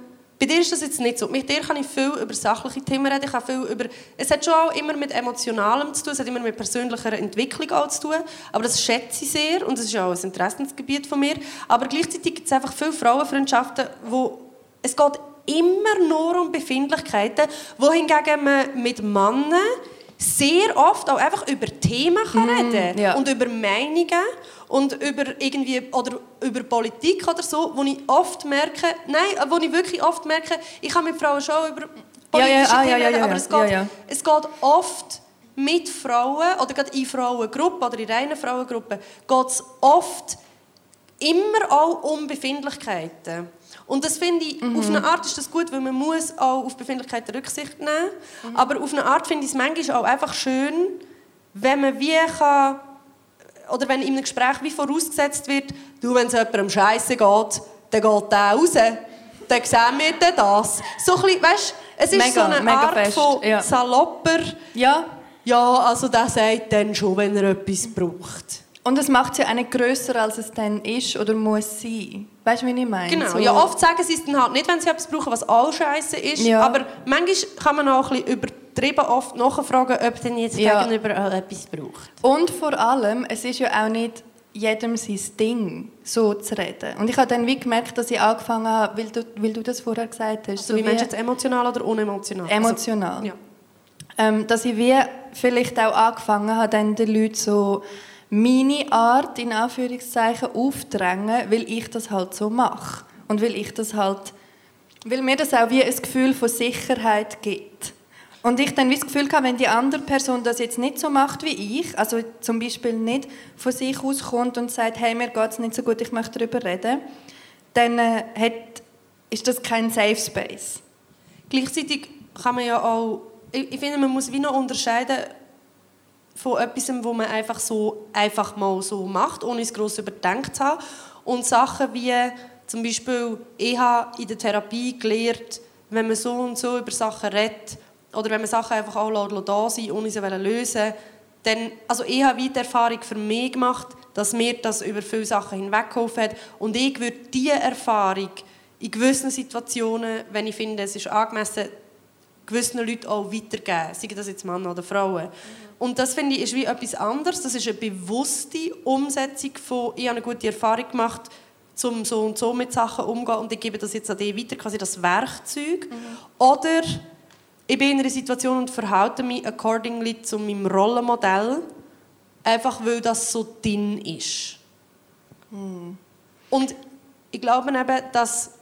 bei dir ist das jetzt nicht so. Mit dir kann ich viel über sachliche Themen reden, ich kann viel über, es hat schon auch immer mit Emotionalem zu tun, es hat immer mit persönlicher Entwicklung auch zu tun, aber das schätze ich sehr und das ist auch ein Interessensgebiet von mir, aber gleichzeitig gibt es einfach viele Frauenfreundschaften, wo es geht immer nur um Befindlichkeiten, wohingegen man mit Männern sehr oft auch einfach über Themen kann mhm, reden ja. und über Meinungen und über irgendwie oder über Politik oder so, wo ich oft merke, nein, wo ich wirklich oft merke, ich kann mit Frauen schon über politische ja, ja, ah, Themen reden, aber es geht, es geht oft mit Frauen oder gerade in Frauengruppen oder in reinen Frauengruppen geht es oft immer auch um Befindlichkeiten. Und das finde ich, mhm. auf eine Art ist das gut, weil man muss auch auf Befindlichkeiten Rücksicht nehmen. Mhm. Aber auf eine Art finde ich es manchmal auch einfach schön, wenn man wie kann, oder wenn in einem Gespräch wie vorausgesetzt wird, du, wenn es jemandem Scheiße geht, dann geht der raus. Dann sehen wir dann das. So ein bisschen, weißt, Es ist Mega, so eine Art fest, von ja. salopper, Ja, ja, also der sagt dann schon, wenn er etwas braucht. und es macht es ja auch nicht grösser, als es dann ist oder muss sein. Weißt du, wie ich meine? Genau. So- Ja, oft sagen sie es dann halt nicht, wenn sie etwas brauchen, was auch scheiße ist. Ja. Aber manchmal kann man auch ein bisschen übertrieben oft nachfragen, ob denn jetzt Ja. gegenüber etwas braucht. Und vor allem, es ist ja auch nicht jedem sein Ding, so zu reden. Und ich habe dann wie gemerkt, dass ich angefangen habe, weil du, weil du das vorher gesagt hast. Also wie meinst du jetzt emotional oder unemotional? Emotional. Also, ja. ähm, dass ich wie vielleicht auch angefangen habe, dann den Leuten so meine Art, in Anführungszeichen, aufdrängen, weil ich das halt so mache. Und weil ich das halt, weil mir das auch wie ein Gefühl von Sicherheit gibt. Und ich dann das Gefühl habe, wenn die andere Person das jetzt nicht so macht wie ich, also zum Beispiel nicht von sich aus kommt und sagt, hey, mir geht es nicht so gut, ich möchte darüber reden, dann äh, hat, ist das kein Safe Space. Gleichzeitig kann man ja auch, ich, ich finde, man muss wie noch unterscheiden von etwas, wo man einfach so einfach mal so macht, ohne es gross überdenkt zu haben. Und Sachen wie zum Beispiel, ich habe in der Therapie gelernt, wenn man so und so über Sachen redet oder wenn man Sachen einfach auch da sind, ohne sie lösen, dann, also ich habe die Erfahrung für mich gemacht, dass mir das über viele Sachen hinweggeholfen hat und ich würde diese Erfahrung in gewissen Situationen, wenn ich finde, es ist angemessen, gewissen Leuten auch weitergeben, seien das jetzt Männer oder Frauen. Und das finde ich ist wie etwas anderes. Das ist eine bewusste Umsetzung von, ich habe eine gute Erfahrung gemacht, um so und so mit Sachen umzugehen und ich gebe das jetzt an dich weiter, quasi das Werkzeug. Oder ich bin in einer Situation und verhalte mich accordingly zu meinem Rollenmodell, einfach weil das so drin ist. Und ich glaube eben, dass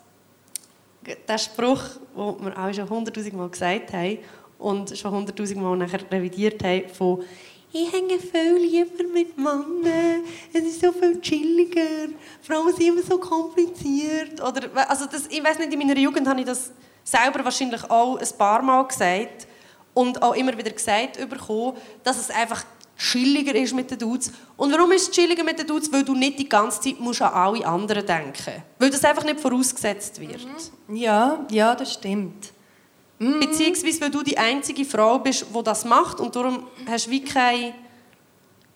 der Spruch, den wir auch schon hunderttausend Mal gesagt haben und schon hunderttausend Mal nachher revidiert haben, von «Ich hänge viel lieber mit Männern, es ist so viel chilliger, Frauen sind immer so kompliziert.» Oder, also das, ich weiß nicht, in meiner Jugend habe ich das selber wahrscheinlich auch ein paar Mal gesagt und auch immer wieder gesagt bekommen, dass es einfach chilliger ist mit den Dudes. Und warum ist es chilliger mit den Dudes? Weil du nicht die ganze Zeit musst an alle anderen denken Weil das einfach nicht vorausgesetzt wird. Ja, ja, das stimmt. Beziehungsweise, weil du die einzige Frau bist, die das macht und darum hast du wie keinen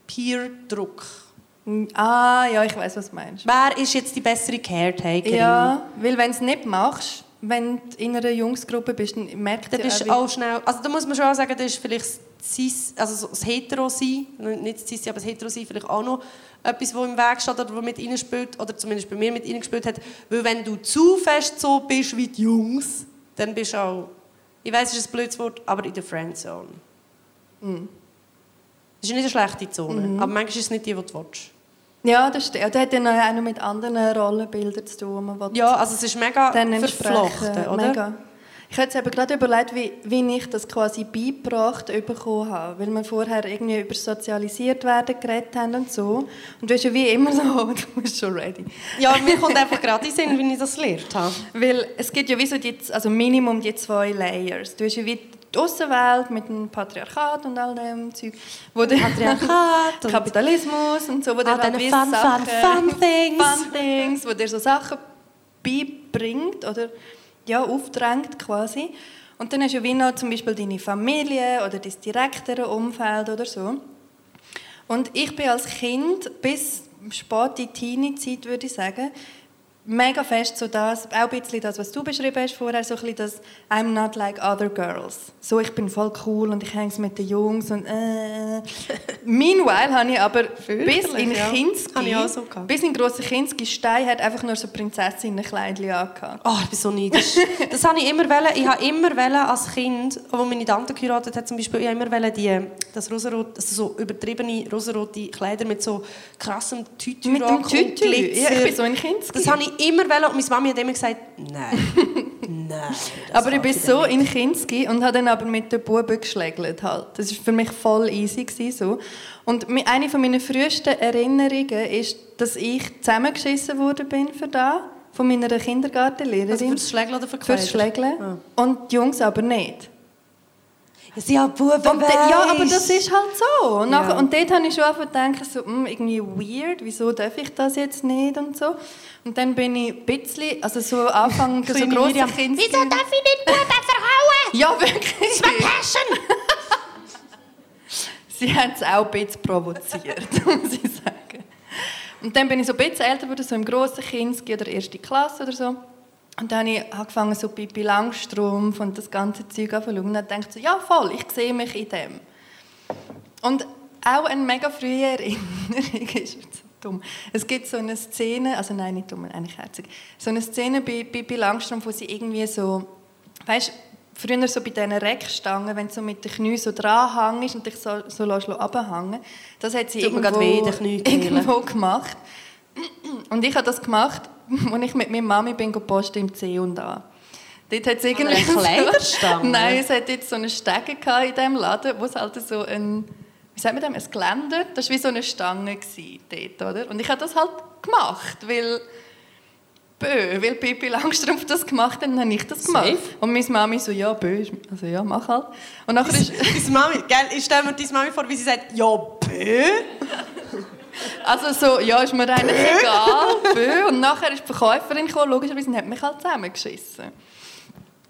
Peer-Druck. Ah, ja, ich weiß, was du meinst. Wer ist jetzt die bessere Caretakerin? Ja, weil wenn du es nicht machst, wenn du in einer Jungsgruppe bist, dann merkt Dann ja bist auch, auch schnell... Also da muss man schon auch sagen, das ist vielleicht das Cis, also so das Hetero-Sein, nicht das Cis, aber das Hetero-Sein vielleicht auch noch etwas, das im Weg steht oder was mit reinspielt, oder zumindest bei mir mit reingespielt hat. Weil wenn du zu fest so bist wie die Jungs, dann bist du auch... Ich weiß, es ist ein blödes Wort, aber in der Friendzone. Das ist nicht eine schlechte Zone, aber manchmal ist es nicht die, die du willst. Ja, das stimmt. Das hat noch- auch noch mit anderen Rollenbildern zu tun. Ja, also es ist mega dann verflochten, oder? Mega. Ich habe jetzt gerade überlegt, wie, wie ich das quasi beigebracht bekommen habe. Weil wir vorher irgendwie über sozialisiert werden geredet haben und so. Und du bist ja wie immer so, du bist schon ready. Ja, mir kommt einfach gerade in Sinn, wie ich das gelernt habe. Weil es gibt ja wie so die, also Minimum die zwei Layers. Du hast ja wie die Außenwelt mit dem Patriarchat und all dem Zeug. Wo der Patriarchat und- Kapitalismus und so. Wo All halt diesen wie fun, fun, fun things. Fun things, wo dir so Sachen beibringt oder ja, aufdrängt quasi. Und dann hast du ja wie noch zum Beispiel deine Familie oder dein direktere Umfeld oder so. Und ich bin als Kind bis spät in die Teenie-Zeit, würde ich sagen, mega fest so das, auch ein bisschen das, was du beschrieben hast vorher, so ein bisschen das «I'm not like other girls». So, ich bin voll cool und ich hänge mit den Jungs und äh. Meanwhile habe ich aber bis in ja. Kinski, so bis in grossen Kinski, Stein hat einfach nur so Prinzessinnen-Kleidchen angehabt. Oh, ich bin so neidisch. Das habe ich immer wollen. Ich habe immer wollen als Kind, als meine Tante geheiratet hat, zum Beispiel, ich habe immer wollen die, das rosarot, also so übertriebene rosarote Kleider mit so krassem Tütü Mit dem Tütü? Ja, ich bin so in Kinski. Das habe ich immer wollen und meine Mami hat immer gesagt, nein, nein. Aber ich bin so nicht. in Kinski und habe dann aber mit den Buben geschlägelt halt. Das war für mich voll easy gewesen, so. Und eine von meiner frühesten Erinnerungen ist, dass ich zusammengeschissen worden bin für da von meiner Kindergartenlehrerin. Also fürs Schlägeln oder für? Fürs Schlägeln. Und die Jungs aber nicht. Ja, sie haben Buben, Und de, ja, aber das ist halt so. Und, nachher, Ja. und dort habe ich schon zu denken, so, hm, irgendwie weird, wieso darf ich das jetzt nicht und so. Und dann bin ich ein bisschen, also so Anfang, so grosse Miriam, Kinder... Wieso darf ich nicht Buben verhauen? Ja, wirklich. Das ist meine Passion! Sie hat es auch ein bisschen provoziert, muss ich sagen. Und dann bin ich so ein bisschen älter geworden, so im grossen Kinski oder erste Klasse oder so. Und dann habe ich angefangen, so Pippi Langstrumpf und das ganze Zeug anzuschauen. Und dann dachte ich so, ja voll, ich sehe mich in dem. Und auch eine mega frühe Erinnerung ist dumm. Es gibt so eine Szene, also nein, nicht dumm, eigentlich herzig. So eine Szene bei Pippi Langstrumpf, wo sie irgendwie so, weißt früher so bei diesen Reckstangen, wenn du so mit den Knien so dran hängst und dich so, so lässt runterhängen das hat sie Tut irgendwo, weh, irgendwo gemacht. Und ich habe das gemacht, als ich mit meiner Mami bin gepostet im C und A. Dort hat es irgendwie... einer Kleiderstange? Nein, es hat jetzt so eine Stege in diesem Laden, wo es halt so ein... Wie sagt man das? Ein Geländer? Das war wie so eine Stange dort, oder? Und ich habe das halt gemacht, weil... Bö, weil Pippi Langstrumpf das gemacht hat, dann habe ich das gemacht. Safe. Und meine Mami so, ja, bö, also ja, mach halt. Und nachher ist... Deine Mami, gell? Ich stelle mir deine Mami vor, wie sie sagt, ja, bö. Also so, ja, ist mir eigentlich egal. Und nachher ist die Verkäuferin gekommen, logischerweise, und hat mich halt zusammengeschissen.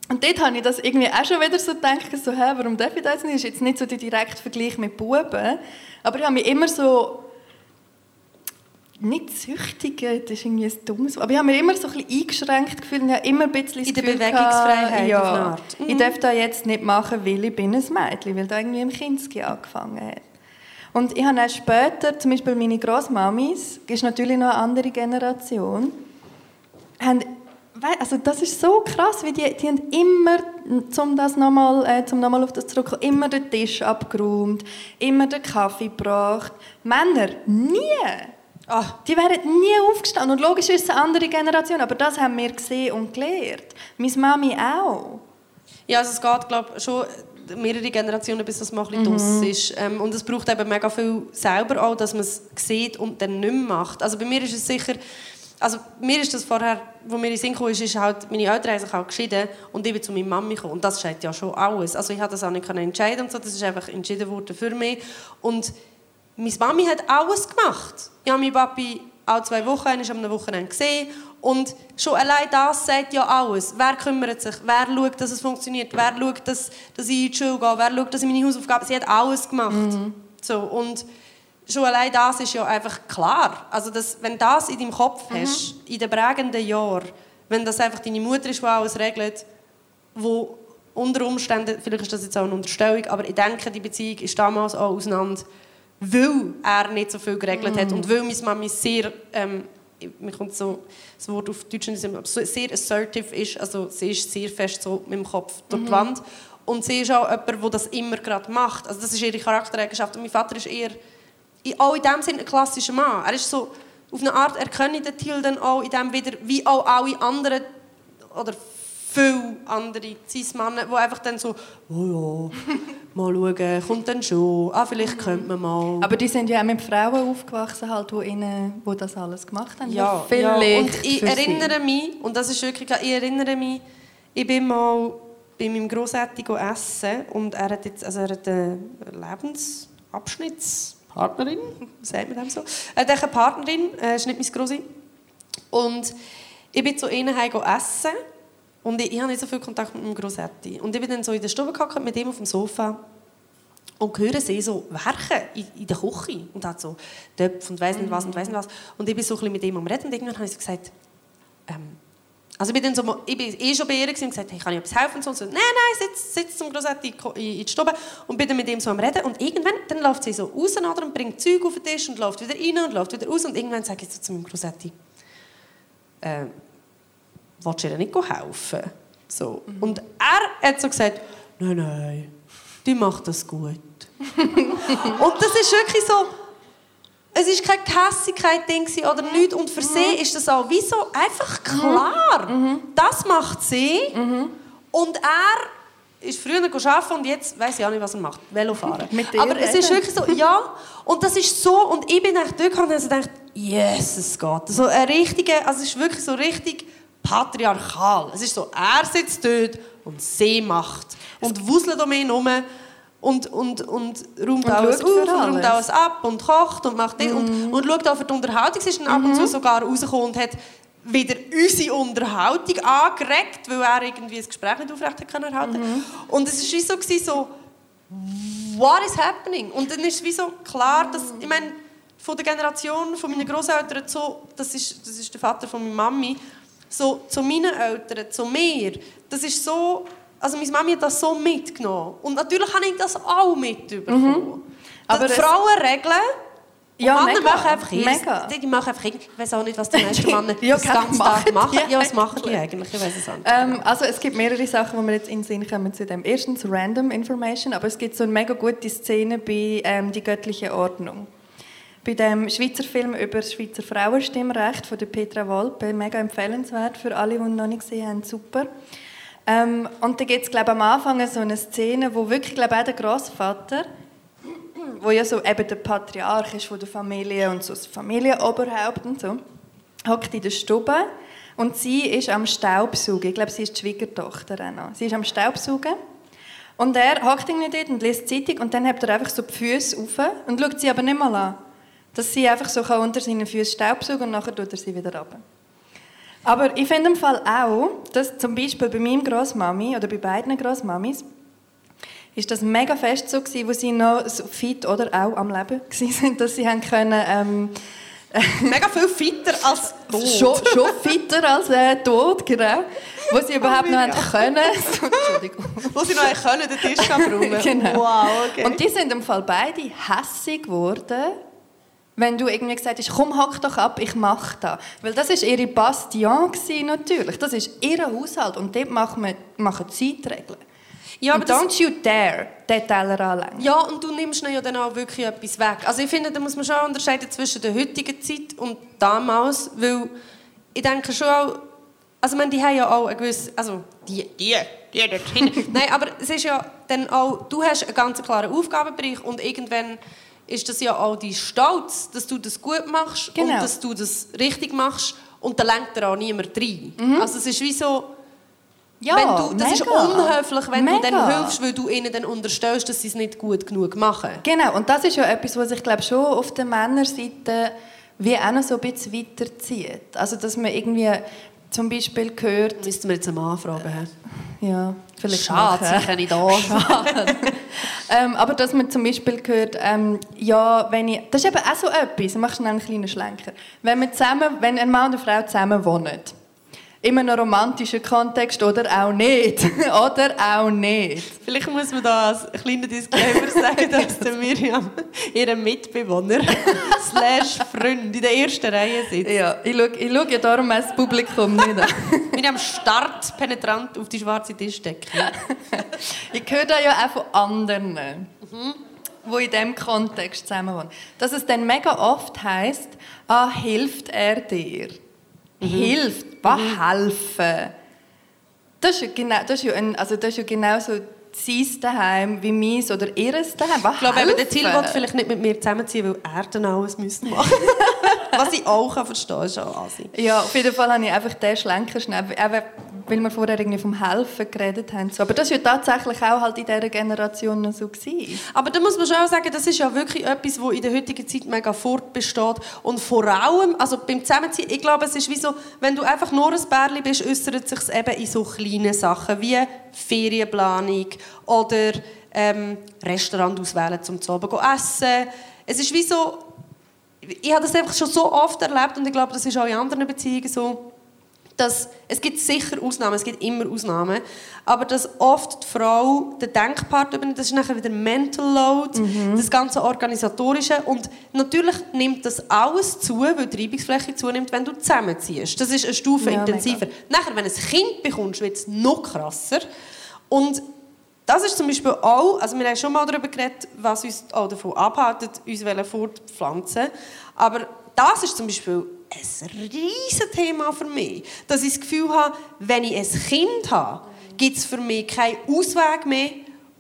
Und dort habe ich das irgendwie auch schon wieder so gedacht, so, hä, warum darf ich das nicht? Das ist jetzt nicht so der direkte Vergleich mit Buben. Aber ich habe mich immer so... Nicht süchtige, das ist irgendwie ein dummes. Aber ich habe mich immer so ein bisschen eingeschränkt gefühlt und ich habe immer ein bisschen das In der Bewegungsfreiheit ja, Art. ich darf das jetzt nicht machen, weil ich bin ein Mädchen, weil da irgendwie im Kinski angefangen hat. Und ich habe auch später, zum Beispiel meine Großmamis, ist natürlich noch eine andere Generation, haben, also das ist so krass, wie die, die haben immer, um das nochmal, äh, zum nochmal auf das zurückzukommen, immer den Tisch abgeräumt, immer den Kaffee gebracht. Männer, nie. Ah, Die wären nie aufgestanden. Und logisch ist es eine andere Generation, aber das haben wir gesehen und gelernt. Meine Mami auch. Ja, also es geht, glaube schon mehrere Generationen, bis das mal ein bisschen draus ist. Ähm, und es braucht eben mega viel selber auch, dass man es sieht und dann nicht mehr macht. Also bei mir ist es sicher... Also mir ist das vorher, wo mir in den Sinn kam, ist, ist halt, meine Eltern haben sich auch geschieden und ich bin zu meiner Mami gekommen. Und das scheint ja schon alles. Also ich habe das auch nicht entscheiden und so, das ist einfach entschieden worden für mich. Und meine Mami hat alles gemacht. Ich habe meinen Papi alle zwei Wochen, einmal am Wochenende gesehen. Und schon allein das sagt ja alles. Wer kümmert sich? Wer schaut, dass es funktioniert? Wer schaut, dass, dass ich in die Schule gehe? Wer schaut, dass ich meine Hausaufgaben... Sie hat alles gemacht. So, und schon allein das ist ja einfach klar. Also, dass, wenn das in deinem Kopf hast, in den prägenden Jahren, wenn das einfach deine Mutter ist, die alles regelt, wo unter Umständen, vielleicht ist das jetzt auch eine Unterstellung, aber ich denke, die Beziehung ist damals auch auseinander, weil er nicht so viel geregelt hat und weil meine Mami sehr, ähm, mir kommt so das Wort auf Deutsch nicht immer, so sehr assertive ist, also sie ist sehr fest so mit dem Kopf durch die Wand und sie ist auch jemand, der das immer gerade macht. Also das ist ihre Charaktereigenschaft und mein Vater ist eher, auch in dem Sinne ein klassischer Mann. Er ist so, auf eine Art erkenne ich den Till dann auch in dem wieder, wie auch alle anderen, oder viele andere Cis-Männer, die einfach dann so, oh ja, mal schauen, kommt dann schon, ah, vielleicht könnte man mal. Aber die sind ja auch mit Frauen aufgewachsen, halt, wo, ihnen, wo das alles gemacht haben. ja, ja, und ich erinnere mich, und das ist wirklich, ich erinnere mich, ich bin mal bei meinem Grossälti essen und er hat jetzt, also er hat eine Lebensabschnittspartnerin, sagt man dem so? Er hat eine Partnerin, äh, ist nicht mein Grossi. Und ich bin zu ihnen essen und ich, ich habe nicht so viel Kontakt mit meinem Grossälti. Und ich bin dann so in der Stube gehockt mit ihm auf dem Sofa und höre sie so werken in, in der Küche und hat so Töpfe und weiss nicht was und weiss nicht was. Und ich bin so ein bisschen mit ihm am Reden und irgendwann habe ich so gesagt, ähm, also ich bin, dann so, ich bin eh schon bei ihr und gesagt, hey, kann ich etwas helfen? Und so, nein, nein, sitz, sitz zum Grossetti in die Stube und bin dann mit ihm so am Reden und irgendwann dann läuft sie so raus und bringt Zeug auf den Tisch und läuft wieder rein und läuft wieder raus und irgendwann sage ich so zu meinem Grossetti, äh, willst du ihr nicht helfen? So. Und er hat so gesagt, nein, nein, die macht das gut. und das ist wirklich so, es ist keine gewesen oder nichts. Und für sie ist das auch wie so einfach klar. Das macht sie. Und er ist früher arbeiten und jetzt weiß ich auch nicht, was er macht. Velofahren. Aber es ist wirklich so, ja. Und das ist so, und ich bin echt durchgekommen und habe gedacht, yes, es geht. So ein richtiger, also es ist wirklich so richtig patriarchal. Es ist so, er sitzt dort und sie macht. Und wuselt um ihn herum und, und, und räumt Und alles auf und räumt alles. Mhm. ab und kocht und macht das. Und, und schaut auch für die Unterhaltung. Sie ist dann ab und zu sogar rausgekommen und hat wieder unsere Unterhaltung angeregt, weil er irgendwie das Gespräch nicht aufrecht erhalten mhm. Und es war so, gewesen, so, what is happening? Und dann ist es wie so klar, dass, ich meine, von der Generation von meinen Großeltern so, das ist, das ist der Vater von meiner Mami, so zu meinen Eltern, zu mir, das ist so, also meine Mami hat das so mitgenommen. Und natürlich habe ich das auch mitbekommen. Mhm. Aber die Frauen regeln, ja, Männer mega. machen einfach mega. Die, machen einfach ich weiß auch nicht, was die meisten Männer ja, den ganzen Tag machen. Ja, was machen die eigentlich? Ich weiß es nicht. Ähm, also es gibt mehrere Sachen, die wir jetzt in den Sinn kommen zu dem. Erstens Random Information, aber es gibt so eine mega gute Szene bei ähm, «Die göttliche Ordnung». Bei dem Schweizer Film über das Schweizer Frauenstimmrecht von der Petra Wolpe, mega empfehlenswert für alle, die ihn noch nicht gesehen haben, super. Ähm, und da gibt es, am Anfang so eine Szene, wo wirklich, glaube auch der Großvater wo ja so eben der Patriarch ist von der Familie und so das Familienoberhaupt und so, hockt in der Stube und sie ist am Staubsaugen. Ich glaube, sie ist die Schwiegertochter auch noch. Sie ist am Staubsaugen und er hockt irgendwie dort und liest die Zeitung und dann hebt er einfach so die Füße auf und schaut sie aber nicht mal an. Dass sie einfach so unter seinen Füßen Staubsaugen und nachher tut er sie wieder runter. Aber ich finde im Fall auch, dass zum Beispiel bei meinem Großmami oder bei beiden Großmamis ist das mega fest so gewesen, wo sie noch so fit oder auch am Leben sind, dass sie haben können ähm, mega viel fitter als tot. Schon, schon fitter als äh, tot, genau. Wo sie überhaupt oh, noch haben können. Entschuldigung. Wo sie noch können, den Tisch abräumen. genau. Wow, okay. Und die sind im Fall beide hässig geworden, wenn du irgendwie gesagt hast, komm, hack doch ab, ich mache das. Weil das war ihre Bastion natürlich. Das ist ihr Haushalt und dort machen, wir, machen Zeitregeln. Ja, aber don't you dare den Teller anlegen. Ja, und du nimmst ja dann auch wirklich etwas weg. Also ich finde, da muss man schon unterscheiden zwischen der heutigen Zeit und damals, weil ich denke schon auch, also meine, die haben ja auch eine gewisse, also die, die, die dort hinten. Nein, aber es ist ja dann auch, du hast einen ganz klaren Aufgabenbereich und irgendwann ist das ja auch dein Stolz, dass du das gut machst genau. und dass du das richtig machst und da lenkt da auch niemand rein. Mhm. Also es ist wie so, ja, wenn du, das mega. ist unhöflich, wenn mega. du dann hilfst, weil du ihnen dann unterstellst, dass sie es nicht gut genug machen. Genau, und das ist ja etwas, was ich glaube schon auf der Männerseite wie auch noch so ein bisschen weiterzieht. Also, dass man irgendwie zum Beispiel gehört... Müssten wir jetzt einen Mann fragen. Ja, vielleicht Schade, sie können nicht da. ähm, aber dass man zum Beispiel gehört, ähm, ja, wenn ich... Das ist eben auch so etwas, machst du einen kleinen Schlenker. Wenn, man zusammen, wenn ein Mann und eine Frau zusammen wohnen in einem romantischen Kontext oder auch nicht. oder auch nicht. Vielleicht muss man da als kleiner Disclaimer sagen, dass der Miriam, ihrem Mitbewohner, slash Freund in der ersten Reihe sitzt. Ja, ich schaue, ich schaue ja darum das Publikum nicht an. Miriam starrt penetrant auf die schwarze Tischdecke. ich höre da ja auch von anderen. Mhm die in diesem Kontext zusammenwohnen. Dass es dann mega oft heisst, ah, hilft er dir? Mhm. Hilft, was mhm. helfen. Das ist ja genau, das ist ja ein, also das ist ja genau so sein Daheim wie meins oder ihres Daheim. Ich glaube, der Till will vielleicht nicht mit mir zusammenziehen, weil er dann alles müssen machen Was ich auch kann verstehen kann, ist auch Asi. Ja, auf jeden Fall habe ich einfach den Schlenker schnell, weil wir vorher irgendwie vom Helfen geredet haben. Aber das war ja tatsächlich auch halt in dieser Generation noch so. Gewesen. Aber da muss man schon auch sagen, das ist ja wirklich etwas, das in der heutigen Zeit mega fortbesteht. Und vor allem, also beim Zusammenziehen, ich glaube, es ist wie so, wenn du einfach nur ein Bärli bist, äußert sich es eben in so kleinen Sachen wie Ferienplanung oder ähm, Restaurant auswählen, um zu Abend zu essen. Es ist wie so, ich habe das einfach schon so oft erlebt und ich glaube, das ist auch in anderen Beziehungen so, dass es gibt sicher Ausnahmen, es gibt immer Ausnahmen, aber dass oft die Frau den Denkpart übernimmt, das ist nachher wieder Mental Load, mhm. das ganze Organisatorische und natürlich nimmt das alles zu, weil die Reibungsfläche zunimmt, wenn du zusammenziehst. Das ist eine Stufe ja, intensiver. Nachher, wenn du ein Kind bekommst, wird es noch krasser und das ist zum Beispiel auch, also wir haben schon mal darüber geredet, was uns auch davon abhält, uns fortpflanzen aber das ist zum Beispiel ein riesiges Thema für mich, dass ich das Gefühl habe, wenn ich ein Kind habe, gibt es für mich keinen Ausweg mehr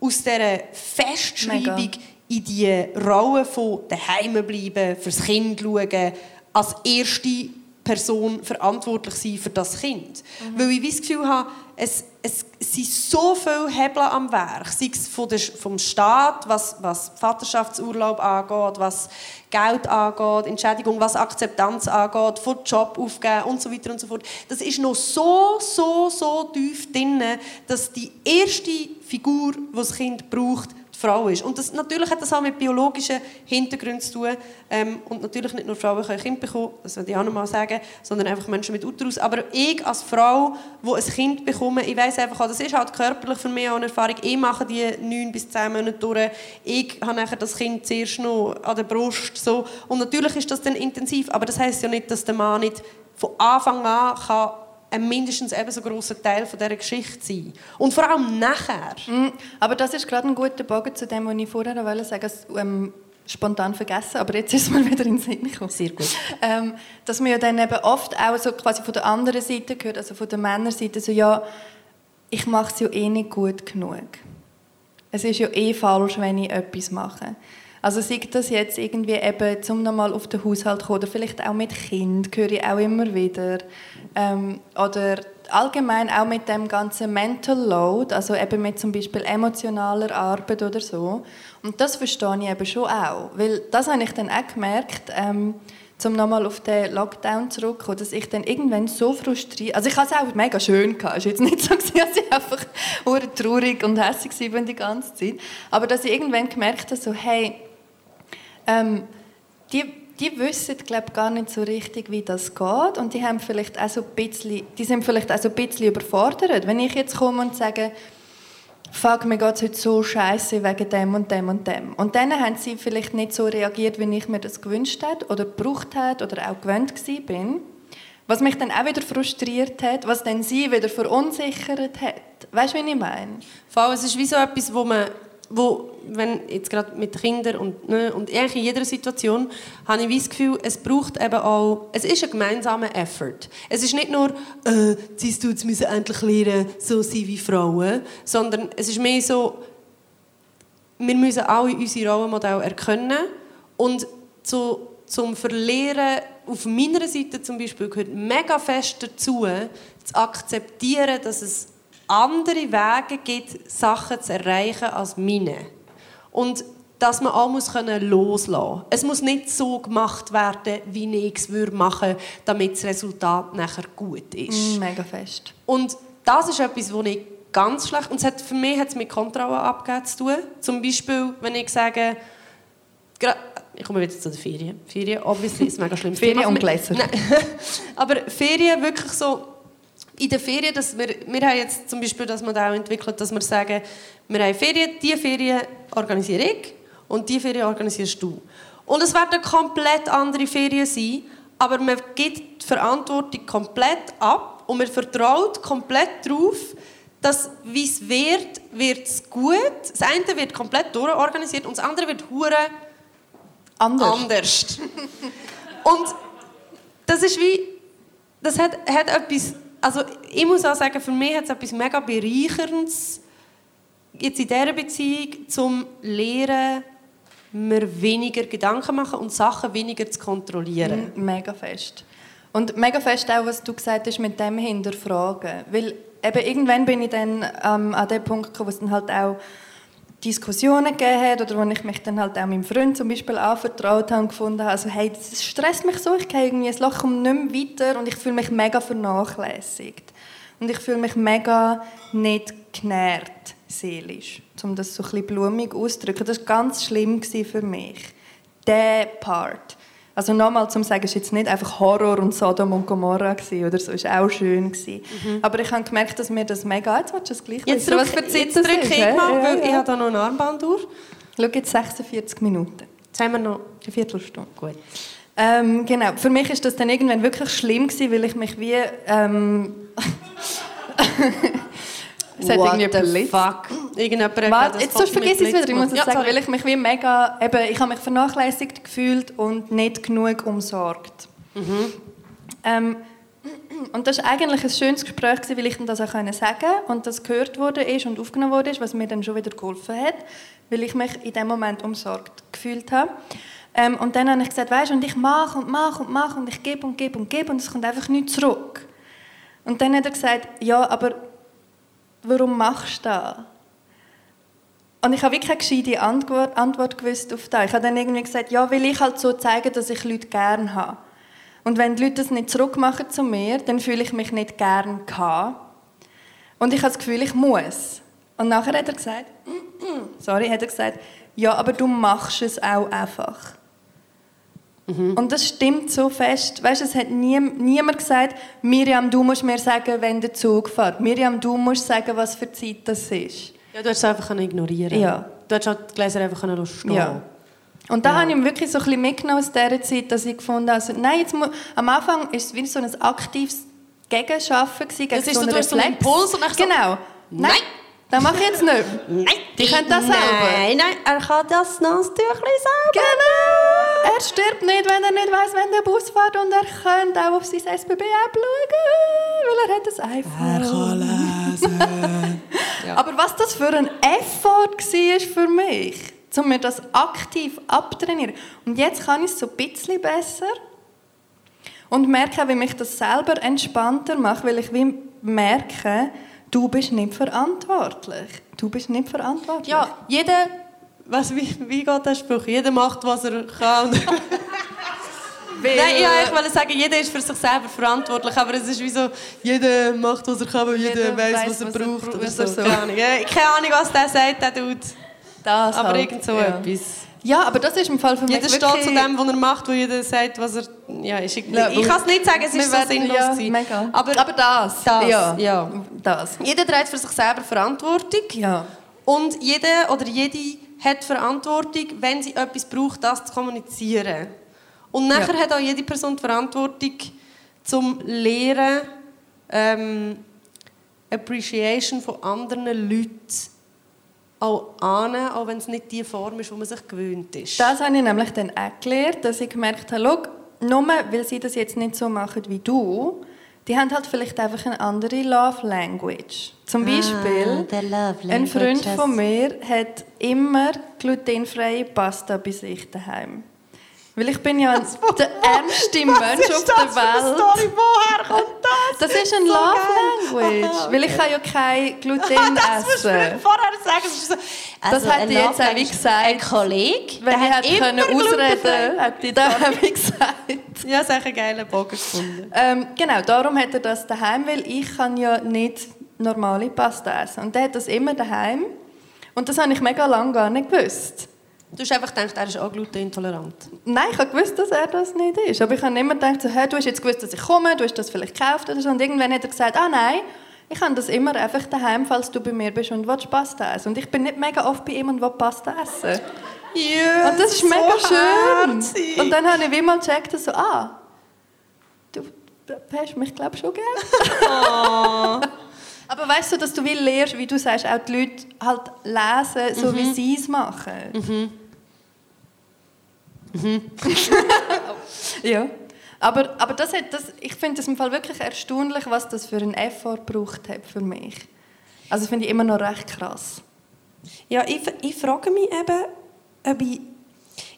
aus dieser Festschreibung Mega. in die Rolle von daheim bleiben, fürs Kind schauen, als erste Person verantwortlich sein für das Kind. Mhm. Weil ich das Gefühl habe, es, es sind so viele Hebel am Werk, sei es von der, vom Staat, was, was Vaterschaftsurlaub angeht, was Geld angeht, Entschädigung, was Akzeptanz angeht, von Job aufgeben und so weiter und so fort. Das ist noch so, so, so tief drin, dass die erste Figur, die das Kind braucht, Frau ist. Und das, natürlich hat das auch mit biologischen Hintergründen zu tun. Ähm, und natürlich nicht nur Frauen können Kind bekommen, das würde ich auch noch mal sagen, sondern einfach Menschen mit Uterus. Aber ich als Frau, die ein Kind bekomme, ich weiß einfach auch, das ist halt körperlich für mich auch eine Erfahrung. Ich mache die neun bis zehn Monate durch. Ich habe nachher das Kind zuerst noch an der Brust. So. Und natürlich ist das dann intensiv, aber das heißt ja nicht, dass der Mann nicht von Anfang an kann ein mindestens ebenso großer Teil von dieser Geschichte sein. Und vor allem nachher. Mm, aber das ist gerade ein guter Bogen zu dem, was ich vorher wollte sagen. Ähm, spontan vergessen, aber jetzt ist es mal wieder in den Sinn gekommen. Sehr gut. Ähm, dass man ja dann eben oft auch so quasi von der anderen Seite gehört, also von der Männerseite, so ja, ich mache es ja eh nicht gut genug. Es ist ja eh falsch, wenn ich etwas mache. Also sei das jetzt irgendwie eben, um nochmal auf den Haushalt zu kommen, oder vielleicht auch mit Kind, höre ich auch immer wieder. Ähm, oder allgemein auch mit dem ganzen Mental Load, also eben mit zum Beispiel emotionaler Arbeit oder so. Und das verstehe ich eben schon auch, weil das habe ich dann auch gemerkt, ähm, um nochmal auf den Lockdown zurückzukommen, dass ich dann irgendwann so frustriert, also ich hatte es auch mega schön es war jetzt nicht so, dass ich einfach traurig und hässlich war die ganze Zeit, aber dass ich irgendwann gemerkt habe, so, hey, ähm, die, die wissen glaube gar nicht so richtig, wie das geht und die haben vielleicht auch so ein bisschen, die sind vielleicht auch so ein bisschen überfordert. Wenn ich jetzt komme und sage, fuck, mir geht es heute so scheiße wegen dem und dem und dem. Und dann haben sie vielleicht nicht so reagiert, wie ich mir das gewünscht hätte oder gebraucht hätte oder auch gewöhnt bin. Was mich dann auch wieder frustriert hat, was dann sie wieder verunsichert hat. Weißt du, wie ich meine? Vor es ist wie so etwas, wo man wo, wenn jetzt gerade mit Kindern und, ne, und in jeder Situation, habe ich das Gefühl, es braucht eben auch, es ist ein gemeinsamer Effort. Es ist nicht nur, äh, sie tut müssen endlich lernen, so sein wie Frauen, sondern es ist mehr so, wir müssen alle unsere Rollenmodelle erkennen und zu, zum Verlieren auf meiner Seite zum Beispiel gehört mega fest dazu, zu akzeptieren, dass es andere Wege gibt, Sachen zu erreichen als meine. Und dass man auch muss können loslassen muss. Es muss nicht so gemacht werden, wie ich es machen würde, damit das Resultat nachher gut ist. Mm, mega fest. Und das ist etwas, wo ich ganz schlecht... Und hat, für mich hat es mit Kontrolle abgeben zu tun. Zum Beispiel, wenn ich sage... Ich komme wieder zu den Ferien. Ferien, obviously, ist mega schlimm. Ferien und Gläser. Aber Ferien wirklich so in den Ferien, dass wir, wir haben jetzt zum Beispiel das Modell entwickelt, dass wir sagen, wir haben Ferien, diese Ferien organisiere ich und diese Ferien organisierst du. Und es werden komplett andere Ferien sein, aber man gibt die Verantwortung komplett ab und man vertraut komplett darauf, dass, wie es wird, wird es gut. Das eine wird komplett durchorganisiert und das andere wird hure anders. anders. und das ist wie, das hat, hat etwas also ich muss auch sagen, für mich hat es etwas mega Bereicherndes jetzt in dieser Beziehung zum Lehren, mir weniger Gedanken machen und Sachen weniger zu kontrollieren. Mega fest. Und mega fest auch, was du gesagt hast mit dem Hinterfragen. Weil eben irgendwann bin ich dann ähm, an dem Punkt gekommen, wo es dann halt auch Diskussionen gegeben hat oder wo ich mich dann halt auch meinem Freund zum Beispiel anvertraut habe und gefunden habe, also hey, das stresst mich so, ich gehe irgendwie ein Loch um nicht mehr weiter und ich fühle mich mega vernachlässigt. Und ich fühle mich mega nicht genährt, seelisch, um das so ein bisschen blumig auszudrücken. Das war ganz schlimm für mich, der Part. Also nochmal zum sagen, es war jetzt nicht einfach Horror und Sodom und Gomorra oder so, es war auch schön. Mhm. Aber ich habe gemerkt, dass mir das mega... Jetzt willst du es gleich Jetzt drück, drücke ich mal, weil ja. ich habe da noch eine Armbanduhr. Schau, jetzt 46 Minuten. Jetzt haben wir noch eine Viertelstunde. Gut. Ähm, genau, für mich war das dann irgendwann wirklich schlimm gewesen, weil ich mich wie... Ähm, Es hat What irgendwie the fuck? Irgendjemand Warte, jetzt sonst vergiss es wieder. Ich muss es ja, sagen, weil ich mich wie mega, eben, ich habe mich vernachlässigt gefühlt und nicht genug umsorgt. Mhm. Ähm, und das war eigentlich ein schönes Gespräch, weil ich das auch sagen konnte und das gehört wurde ist und aufgenommen wurde, was mir dann schon wieder geholfen hat, weil ich mich in dem Moment umsorgt gefühlt habe. Ähm, und dann habe ich gesagt, weißt du, und ich mache und mache und mache und ich gebe und gebe und gebe und es kommt einfach nicht zurück. Und dann hat er gesagt, ja, aber warum machst du das? Und ich habe wirklich keine gescheite Antwort, Antwort gewusst auf das. Ich habe dann irgendwie gesagt, ja, weil ich halt so zeige, dass ich Leute gerne habe. Und wenn die Leute das nicht zurückmachen zu mir, dann fühle ich mich nicht gern gehabt. Und ich habe das Gefühl, ich muss. Und nachher hat er gesagt, sorry, hat er gesagt, ja, aber du machst es auch einfach. Mhm. Und das stimmt so fest. Weißt, es hat nie, niemand gesagt, Miriam, du musst mir sagen, wenn der Zug fährt. Miriam, du musst sagen, was für Zeit das ist. Ja, du hast es einfach ignorieren. Ja. Du hast die Gläser einfach stehen. Ja. Und da ja. habe ich wirklich so ein bisschen mitgenommen aus dieser Zeit, dass ich gefunden habe, also, nein, jetzt muss, am Anfang war es wie so ein aktives Gegenschaffen gegen das ist so einen Reflex. So einen Impuls und so, genau. Nein. nein. Das mache ich jetzt nicht. Nein. Die können das selber. Nein, nein, er kann das Nasstüchlein selber. Genau. Er stirbt nicht, wenn er nicht weiß, wenn der Bus fährt und er könnte auch auf sein SBB-App schauen, weil er hat ein iPhone. Er kann lesen. ja. Aber was das für ein Effort war für mich, um mir das aktiv abtrainieren. Und jetzt kann ich es so ein bisschen besser und merke auch, wie mich das selber entspannter macht, weil ich wie merke, du bist nicht verantwortlich. Du bist nicht verantwortlich. Ja, jeder, was, wie, wie geht der Spruch? Jeder macht, was er kann. Nein, ich wollte sagen, jeder ist für sich selber verantwortlich, aber es ist wie so, jeder macht, was er kann, weil jeder, jeder weiß, was er was braucht. Er, oder so. so. Keine, Ahnung. keine Ahnung, was der sagt, der tut. Das aber halt. irgend so ja. etwas. Ja, aber das ist im Fall für mich Jeder steht zu dem, was er macht, wo jeder sagt, was er... Ja, ist, ich ja, kann es nicht sagen, es ist so sinnlos ja, mega. Aber, aber das, das, ja. ja. das. Jeder trägt für sich selber Verantwortung. Ja. Und jeder oder jede hat Verantwortung, wenn sie etwas braucht, das zu kommunizieren. Und nachher ja. hat auch jede Person die Verantwortung, zum Lehren ähm, Appreciation von anderen Leuten auch annehmen, auch wenn es nicht die Form ist, die man sich gewöhnt ist. Das habe ich nämlich dann auch gelernt, dass ich gemerkt habe, schau, nur weil sie das jetzt nicht so machen wie du, die haben halt vielleicht einfach eine andere Love Language. Zum ah, Beispiel, ah, ein Freund von mir hat immer glutenfreie Pasta bei sich daheim. Weil ich bin ja was, der ärmste Mensch auf der Welt. Story? Woher kommt das? Das ist ein so Love Language. Okay. Weil ich kann ja kein Gluten das essen. Das vorher sagen. Das, so, also das hat die jetzt auch wie gesagt. Ein Kollege, wenn ich hätte können ausreden, hätte ich das auch gesagt. Ja, das ist einen geilen Bogen gefunden. Ähm, genau, darum hat er das daheim, weil ich kann ja nicht normale Pasta essen. Und der hat das immer daheim. Und das habe ich mega lange gar nicht gewusst. Du hast einfach gedacht, er ist auch glutenintolerant? Nein, ich habe gewusst, dass er das nicht ist. Aber ich habe immer gedacht, so, hey, du hast jetzt gewusst, dass ich komme, du hast das vielleicht gekauft oder so. Und irgendwann hat er gesagt, ah nein, ich habe das immer einfach daheim, falls du bei mir bist und willst Pasta essen. Und ich bin nicht mega oft bei ihm und will Pasta essen. Yeah, und das ist so mega schön. Herzig. Und dann habe ich wie mal gecheckt, so, ah, du hast mich, glaube ich, schon gerne. Oh. Aber weißt du, dass du wie lernst, wie du sagst, auch die Leute halt lesen, so mhm. wie sie es machen. Mhm. Mhm. ja. Aber, aber das hat, das, ich finde es im Fall wirklich erstaunlich, was das für einen Effort braucht hat für mich. Also finde ich immer noch recht krass. Ja, ich, ich frage mich eben, ob ich,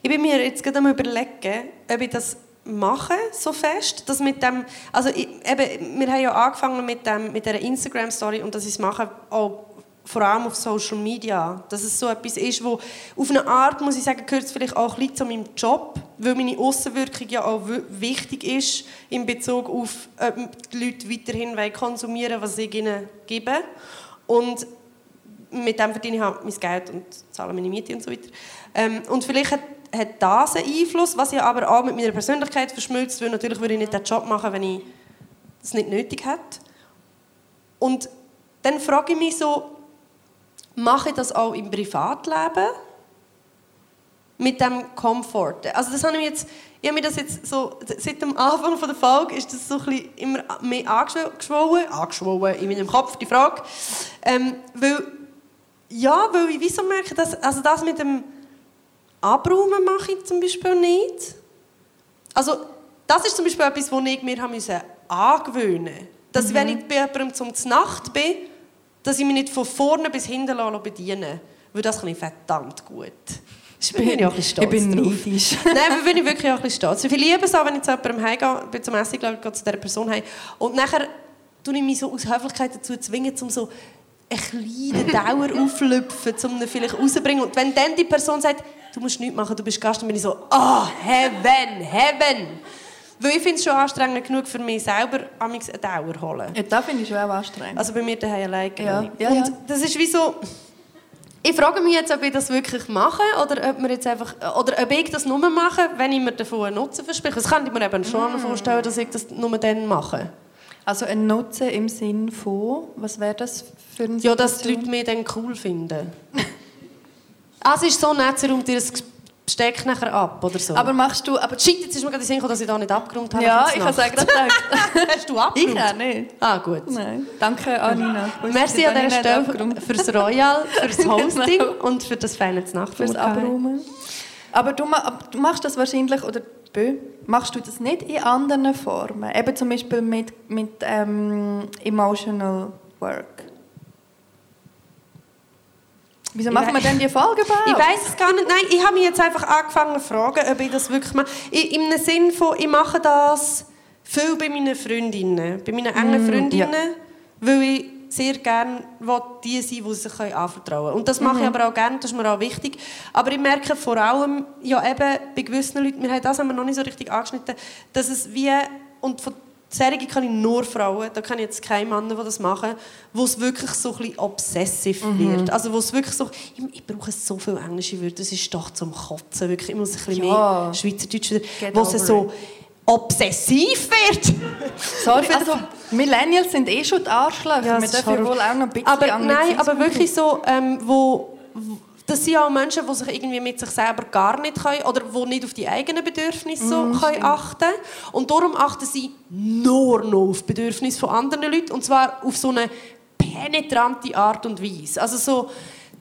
ich bin mir jetzt gerade am überlegen, ob ich das mache so fest, dass mit dem, also ich, eben, wir haben ja angefangen mit dem, mit der Instagram Story und dass ich es mache auch vor allem auf Social Media. Dass es so etwas ist, wo auf eine Art, muss ich sagen, gehört es vielleicht auch ein zu meinem Job, weil meine Außenwirkung ja auch wichtig ist in Bezug auf, ob die Leute weiterhin konsumieren was ich ihnen gebe. Und mit dem verdiene ich halt mein Geld und zahle meine Miete und so weiter. Ähm, und vielleicht hat, hat das einen Einfluss, was ja aber auch mit meiner Persönlichkeit verschmilzt, weil natürlich würde ich nicht den Job machen, wenn ich es nicht nötig hätte. Und dann frage ich mich so, mache ich das auch im Privatleben mit dem Komfort. Also das habe ich jetzt, ich habe mir das jetzt so, seit dem Anfang von der Folge ist das so ein bisschen immer mehr angeschwollen, angeschwollen in meinem Kopf, die Frage. Ähm, weil, ja, weil ich wieso merke, dass, also das mit dem Abräumen mache ich zum Beispiel nicht. Also das ist zum Beispiel etwas, was ich mir angewöhnen musste. Dass mhm. wenn ich bei jemandem zum Nacht bin, dass ich mich nicht von vorne bis hinten bedienen lasse, weil das kann ich verdammt gut. Ich bin, bin ich auch ein stolz Ich bin neidisch. Nein, aber bin ich wirklich auch ein stolz. Ich liebe es auch, wenn ich zu jemandem heimgehe, bin zum Essen gehe, gehe zu dieser Person heim. Und nachher tue ich mich so aus Höflichkeit dazu zwingen, um so eine kleine Dauer auflüpfen, um ihn vielleicht rauszubringen. Und wenn dann die Person sagt, du musst nichts machen, du bist Gast, dann bin ich so, ah, oh, heaven, heaven. Weil ich finde es schon anstrengend genug für mich selber, eine Dauer holen. Ja, das finde ich schon auch anstrengend. Also bei mir daheim alleine. Ja. Ja, Und ja. das ist wie so... Ich frage mich jetzt, ob ich das wirklich mache oder ob, wir jetzt einfach, oder ob ich das nur mache, wenn ich mir davon einen Nutzen verspreche. Das kann ich mir eben schon mm. vorstellen, dass ich das nur dann mache. Also ein Nutzen im Sinn von, was wäre das für ein Ja, dass die Leute mich dann cool finden. ah, es ist so nett, räumt dir das Besteck nachher ab oder so. Aber machst du... Aber Shit, jetzt ist mir gerade Sinn dass ich da nicht abgeräumt habe. Ja, ich habe es gerade gedacht. Hast du abgeräumt? Ich auch nicht. Ah, gut. Nein. Danke, Anina. Merci an dieser Stelle fürs Royal, fürs Hosting genau. und für das feine Nacht. Fürs Abräumen. Aber du, du, machst das wahrscheinlich, oder machst du das nicht in anderen Formen? Eben zum Beispiel mit, mit ähm, Emotional Work. Wieso machen wir denn die Folge überhaupt? Ich weiß es gar nicht. Nein, ich habe mich jetzt einfach angefangen zu fragen, ob ich das wirklich mache. Im Sinne von, ich mache das viel bei meinen Freundinnen, bei meinen engen Freundinnen, ja. weil ich sehr gerne die sein die sich anvertrauen können. Und das mache mhm. ich aber auch gerne, das ist mir auch wichtig. Aber ich merke vor allem, ja eben, bei gewissen Leuten, wir haben das haben wir noch nicht so richtig angeschnitten, dass es wie, und von Serie kann ich nur Frauen, da kann ich jetzt keine Männer, die das machen, wo es wirklich so ein bisschen obsessiv mhm. wird. Also wo es wirklich so, ich, ich, brauche so viele englische Wörter, das ist doch zum Kotzen, wirklich, ich muss ein bisschen ja. mehr Schweizerdeutsch wieder, wo es so obsessiv wird. Sorry, also Millennials sind eh schon die Arschlöcher, ja, wir dürfen wohl auch noch ein bisschen aber, Nein, aber wirklich so, ähm, wo, wo das sind auch Menschen, die sich irgendwie mit sich selber gar nicht können oder die nicht auf die eigenen Bedürfnisse so mm, können achten Und darum achten sie nur noch auf die Bedürfnisse von anderen Leuten und zwar auf so eine penetrante Art und Weise. Also so,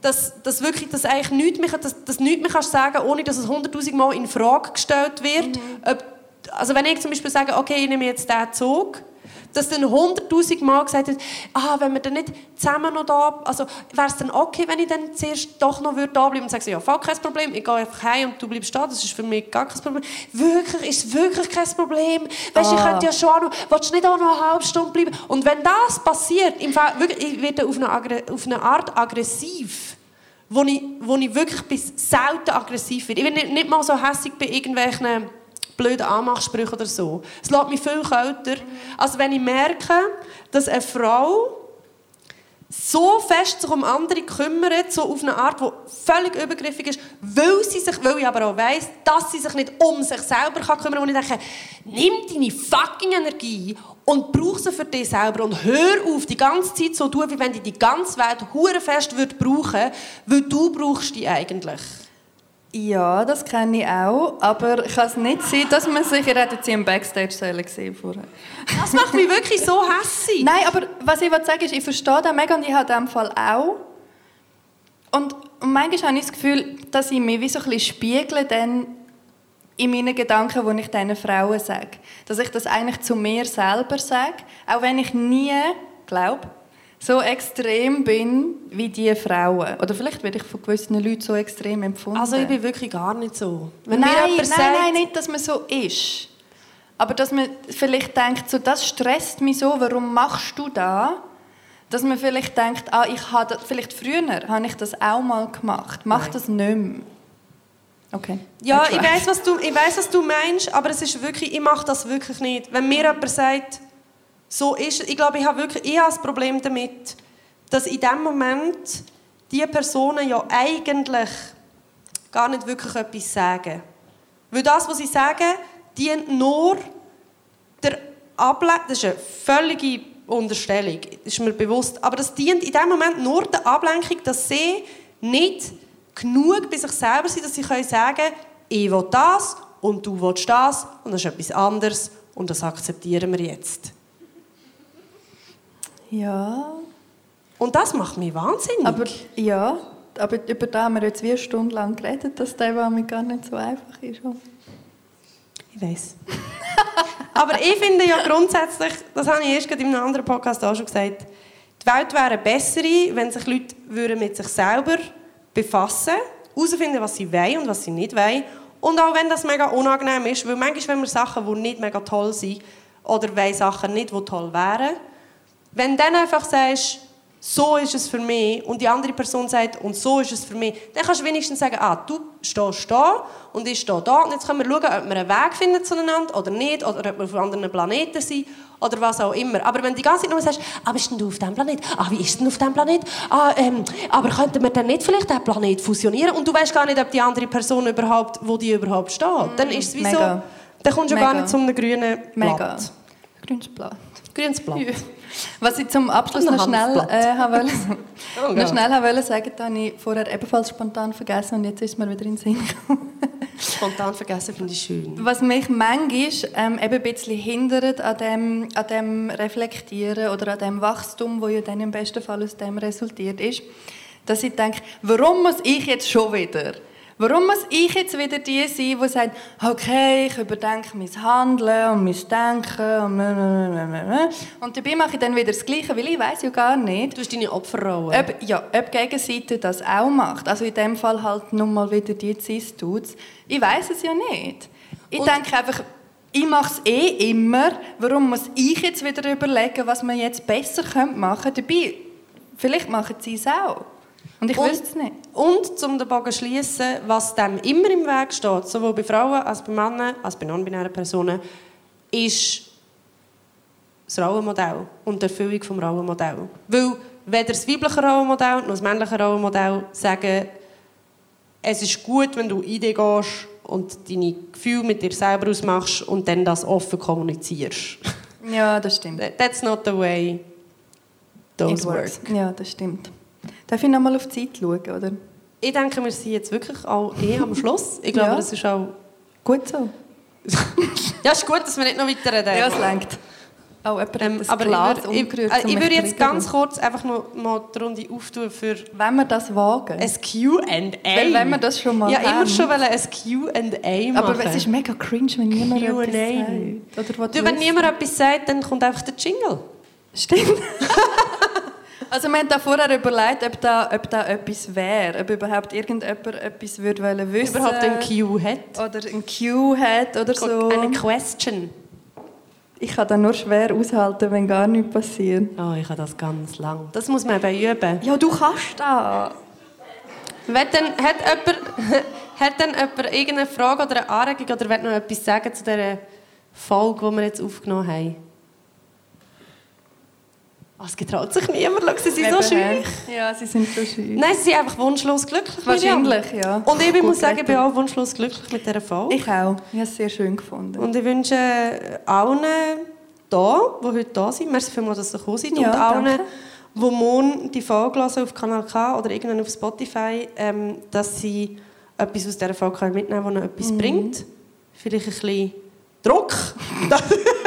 dass, dass wirklich dass eigentlich nichts mehr, dass, dass nichts mehr kannst sagen ohne dass es hunderttausend Mal in Frage gestellt wird. Mhm. Ob, also wenn ich zum Beispiel sage, okay, ich nehme jetzt diesen Zug, dass dann hunderttausend Mal gesagt hat, ah, wenn wir dann nicht zusammen noch da, also wäre es dann okay, wenn ich dann zuerst doch noch würde da bleiben und sage, ja, voll kein Problem, ich gehe einfach heim und du bleibst da, das ist für mich gar kein Problem. Wirklich, ist wirklich kein Problem. Weißt, ah. ich könnte ja schon auch noch, willst du nicht auch noch eine halbe Stunde bleiben? Und wenn das passiert, im Fall, wirklich, ich werde auf eine, auf eine Art aggressiv wo ich, wo ich wirklich bis selten aggressiv werde. Ich bin nicht, nicht mal so hässlich bei irgendwelchen blöde Anmachsprüche oder so. Es lässt mich viel kälter, als wenn ich merke, dass eine Frau so fest sich um andere kümmert, so auf eine Art, die völlig übergriffig ist, weil sie sich, weil ich aber auch weiss, dass sie sich nicht um sich selber kümmern kann. Und ich denke, nimm deine fucking Energie und brauch sie für dich selber und hör auf, die ganze Zeit so tun, wie wenn die die ganze Welt hure fest würde brauchen, weil du brauchst die eigentlich. Ja, das kenne ich auch, aber kann es nicht sein, dass man sich, sie im Backstage gesehen vorher. Das macht mich wirklich so hässlich. Nein, aber was ich sagen ist, ich verstehe das mega und ich habe in Fall auch. Und, und manchmal habe ich das Gefühl, dass ich mich wie so ein bisschen spiegle dann in meinen Gedanken, die ich diesen Frauen sage. Dass ich das eigentlich zu mir selber sage, auch wenn ich nie, glaube so extrem bin wie diese Frauen. Oder vielleicht werde ich von gewissen Leuten so extrem empfunden. Also ich bin wirklich gar nicht so. Wenn nein, nein, sagt, nein, nicht, dass man so ist. Aber dass man vielleicht denkt, so, das stresst mich so, warum machst du das? Dass man vielleicht denkt, ah, ich habe vielleicht früher habe ich das auch mal gemacht. Mach nein. das nicht mehr. Okay. Ja, ich weiß, was du, ich weiß, was du meinst, aber es ist wirklich, ich mache das wirklich nicht. Wenn mir jemand sagt, so ist Ich glaube, ich habe wirklich das Problem damit, dass in dem Moment die Personen ja eigentlich gar nicht wirklich etwas sagen. Weil das, was sie sagen, dient nur der Ablenkung. Das ist eine völlige Unterstellung, ist mir bewusst. Aber das dient in dem Moment nur der Ablenkung, dass sie nicht genug bei sich selber sind, dass sie können sagen können, ich will das und du willst das und das ist etwas anderes und das akzeptieren wir jetzt. Ja. Und das macht mich wahnsinnig. Aber ja, aber über das haben wir jetzt wie stundenlang geredet, dass der mit gar nicht so einfach ist. Ich weiß. aber ich finde ja grundsätzlich, das habe ich erst in einem anderen Podcast auch schon gesagt, die Welt wäre eine bessere, wenn sich Leute mit sich selber befassen herausfinden, was sie wollen und was sie nicht wollen. Und auch wenn das mega unangenehm ist, weil manchmal wenn wir Sachen, die nicht mega toll sind, oder wollen Sachen nicht, die toll wären, wenn du dann einfach sagst, so ist es für mich und die andere Person sagt, und so ist es für mich, dann kannst du wenigstens sagen, ah, du stehst da und ich stehe da und jetzt können wir schauen, ob wir einen Weg finden zueinander oder nicht, oder ob wir auf anderen Planeten sind oder was auch immer. Aber wenn du die ganze Zeit nur sagst, ah, bist denn du auf diesem Planet? Ah, wie ist es denn auf diesem Planet? Ah, ähm, aber könnten wir dann nicht vielleicht diesen Planet fusionieren? Und du weißt gar nicht, ob die andere Person überhaupt, wo die überhaupt steht. Mm, dann ist es wie Mega. so, dann kommst du Mega. gar nicht zu einem grünen Blatt. Mega. Grünes Blatt. Grünes Blatt. Ja. Was ich zum Abschluss noch schnell, äh, wollen, Oh noch Gott. schnell wollen sagen, das habe ich vorher ebenfalls spontan vergessen und jetzt ist mir wieder in den Sinn gekommen. Spontan vergessen finde ich schön. Was mich manchmal ähm, eben ein bisschen hindert an dem, an dem Reflektieren oder an dem Wachstum, wo ja dann im besten Fall aus dem resultiert ist, dass ich denke, warum muss ich jetzt schon wieder? Warum muss ich jetzt wieder die sein, die sagt, okay, ich überdenke mein Handeln und mein Denken und und dabei mache ich dann wieder das Gleiche, weil ich weiß ja gar nicht, Du hast deine Opferrolle. ob, ja, ob die Gegenseite das auch macht. Also in dem Fall halt nun mal wieder die Cis-Dudes. Ich weiß es ja nicht. Ich Und- denke einfach, ich mache es eh immer. Warum muss ich jetzt wieder überlegen, was man jetzt besser machen könnte? Dabei, vielleicht machen sie es auch. Und ich wüsste es nicht. Und um den Bogen zu schließen, was dem immer im Weg steht, sowohl bei Frauen als bei Männern, als bei non-binären Personen, ist das Rollenmodell und die Erfüllung des Rollenmodells. Weil weder das weibliche Rollenmodell noch das männliche Rollenmodell sagen, es ist gut, wenn du in dich gehst und deine Gefühle mit dir selber ausmachst und dann das offen kommunizierst. Ja, das stimmt. That's not the way those It work. works. Ja, das stimmt. Darf ich noch mal auf die Zeit schauen, oder? Ich denke, wir sind jetzt wirklich auch eh am Schluss. Ich glaube, Ja. das ist auch... Gut so. Ja, ist gut, dass wir nicht noch weiter reden. Ja, es längt. Oh, jemand Ähm, das aber Glas ich, ich, äh, ich würde jetzt ganz kurz einfach noch mal die Runde auftun für Wenn wir das wagen. ein Q&A. Weil wenn wir das schon mal Ja, haben. immer schon wollen ein Q&A machen. Aber es ist mega cringe, wenn niemand Q&A. etwas sagt. Oder du, wenn niemand etwas sagt, dann kommt einfach der Jingle. Stimmt. also wir haben da vorher überlegt, ob da, ob da etwas wäre. Ob überhaupt irgendjemand etwas würde wollen wissen Überhaupt ein Q hat. Oder ein Q hat oder so. Eine Question. Ich kann das nur schwer aushalten, wenn gar nichts passiert. Oh, ich habe das ganz lang. Das muss man eben üben. Ja, du kannst das. Wenn dann, hat, jemand, hat dann jemand irgendeine Frage oder eine Anregung oder will noch etwas sagen zu dieser Folge, die wir jetzt aufgenommen haben? Oh, es getraut sich niemand. Schau, sie sind so schön. Ja, sie sind so schön. Nein, sie sind einfach wunschlos glücklich. Wahrscheinlich, ja. Und ich Gut muss sagen, ich bin auch wunschlos glücklich mit dieser Folge. Ich auch. Ich habe es sehr schön gefunden. Und ich wünsche allen hier, die heute da sind, merci vielmals, dass ihr gekommen seid, Ja, und allen, danke. die morgen die Folge hören auf Kanal K oder irgendwann auf Spotify, ähm, dass sie etwas aus dieser Folge mitnehmen können, das ihnen etwas Mhm. bringt. Vielleicht ein bisschen Druck.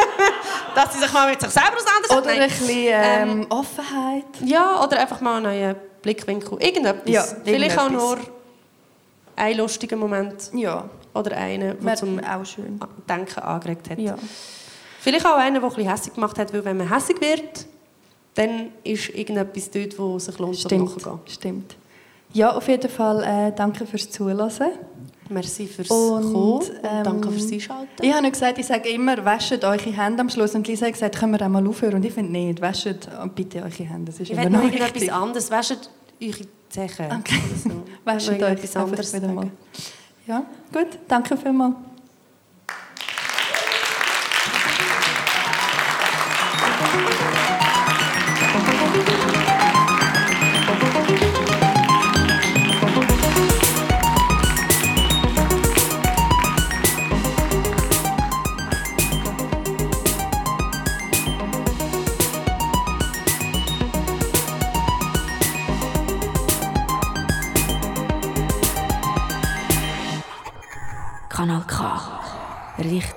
dass sie sich mal mit sich selber auseinandersetzen. Oder Nein. ein bisschen ähm, Offenheit. Ja, oder einfach mal einen neuen Blickwinkel. Irgendetwas. Ja, Vielleicht auch nur einen lustigen Moment Ja, oder einen, der zum auch schön. Denken angeregt hat. Ja. Vielleicht auch einen, der ein bisschen hässig gemacht hat, weil wenn man hässig wird, dann ist irgendetwas dort, wo sich lohnt, Stimmt, stimmt. Ja, auf jeden Fall äh, danke fürs Zuhören. Merci fürs Und, Kommen und ähm, danke fürs Einschalten. Ich habe gesagt, ich sage immer, wäscht eure Hände am Schluss. Und Lisa hat gesagt, können wir auch mal aufhören? Und ich finde nicht, wäscht bitte eure Hände. Das ist Ich immer will noch wichtig. anderes. Wäscht eure Zechen. Okay. so. Noch euch etwas anderes. Ja, gut. Danke vielmals.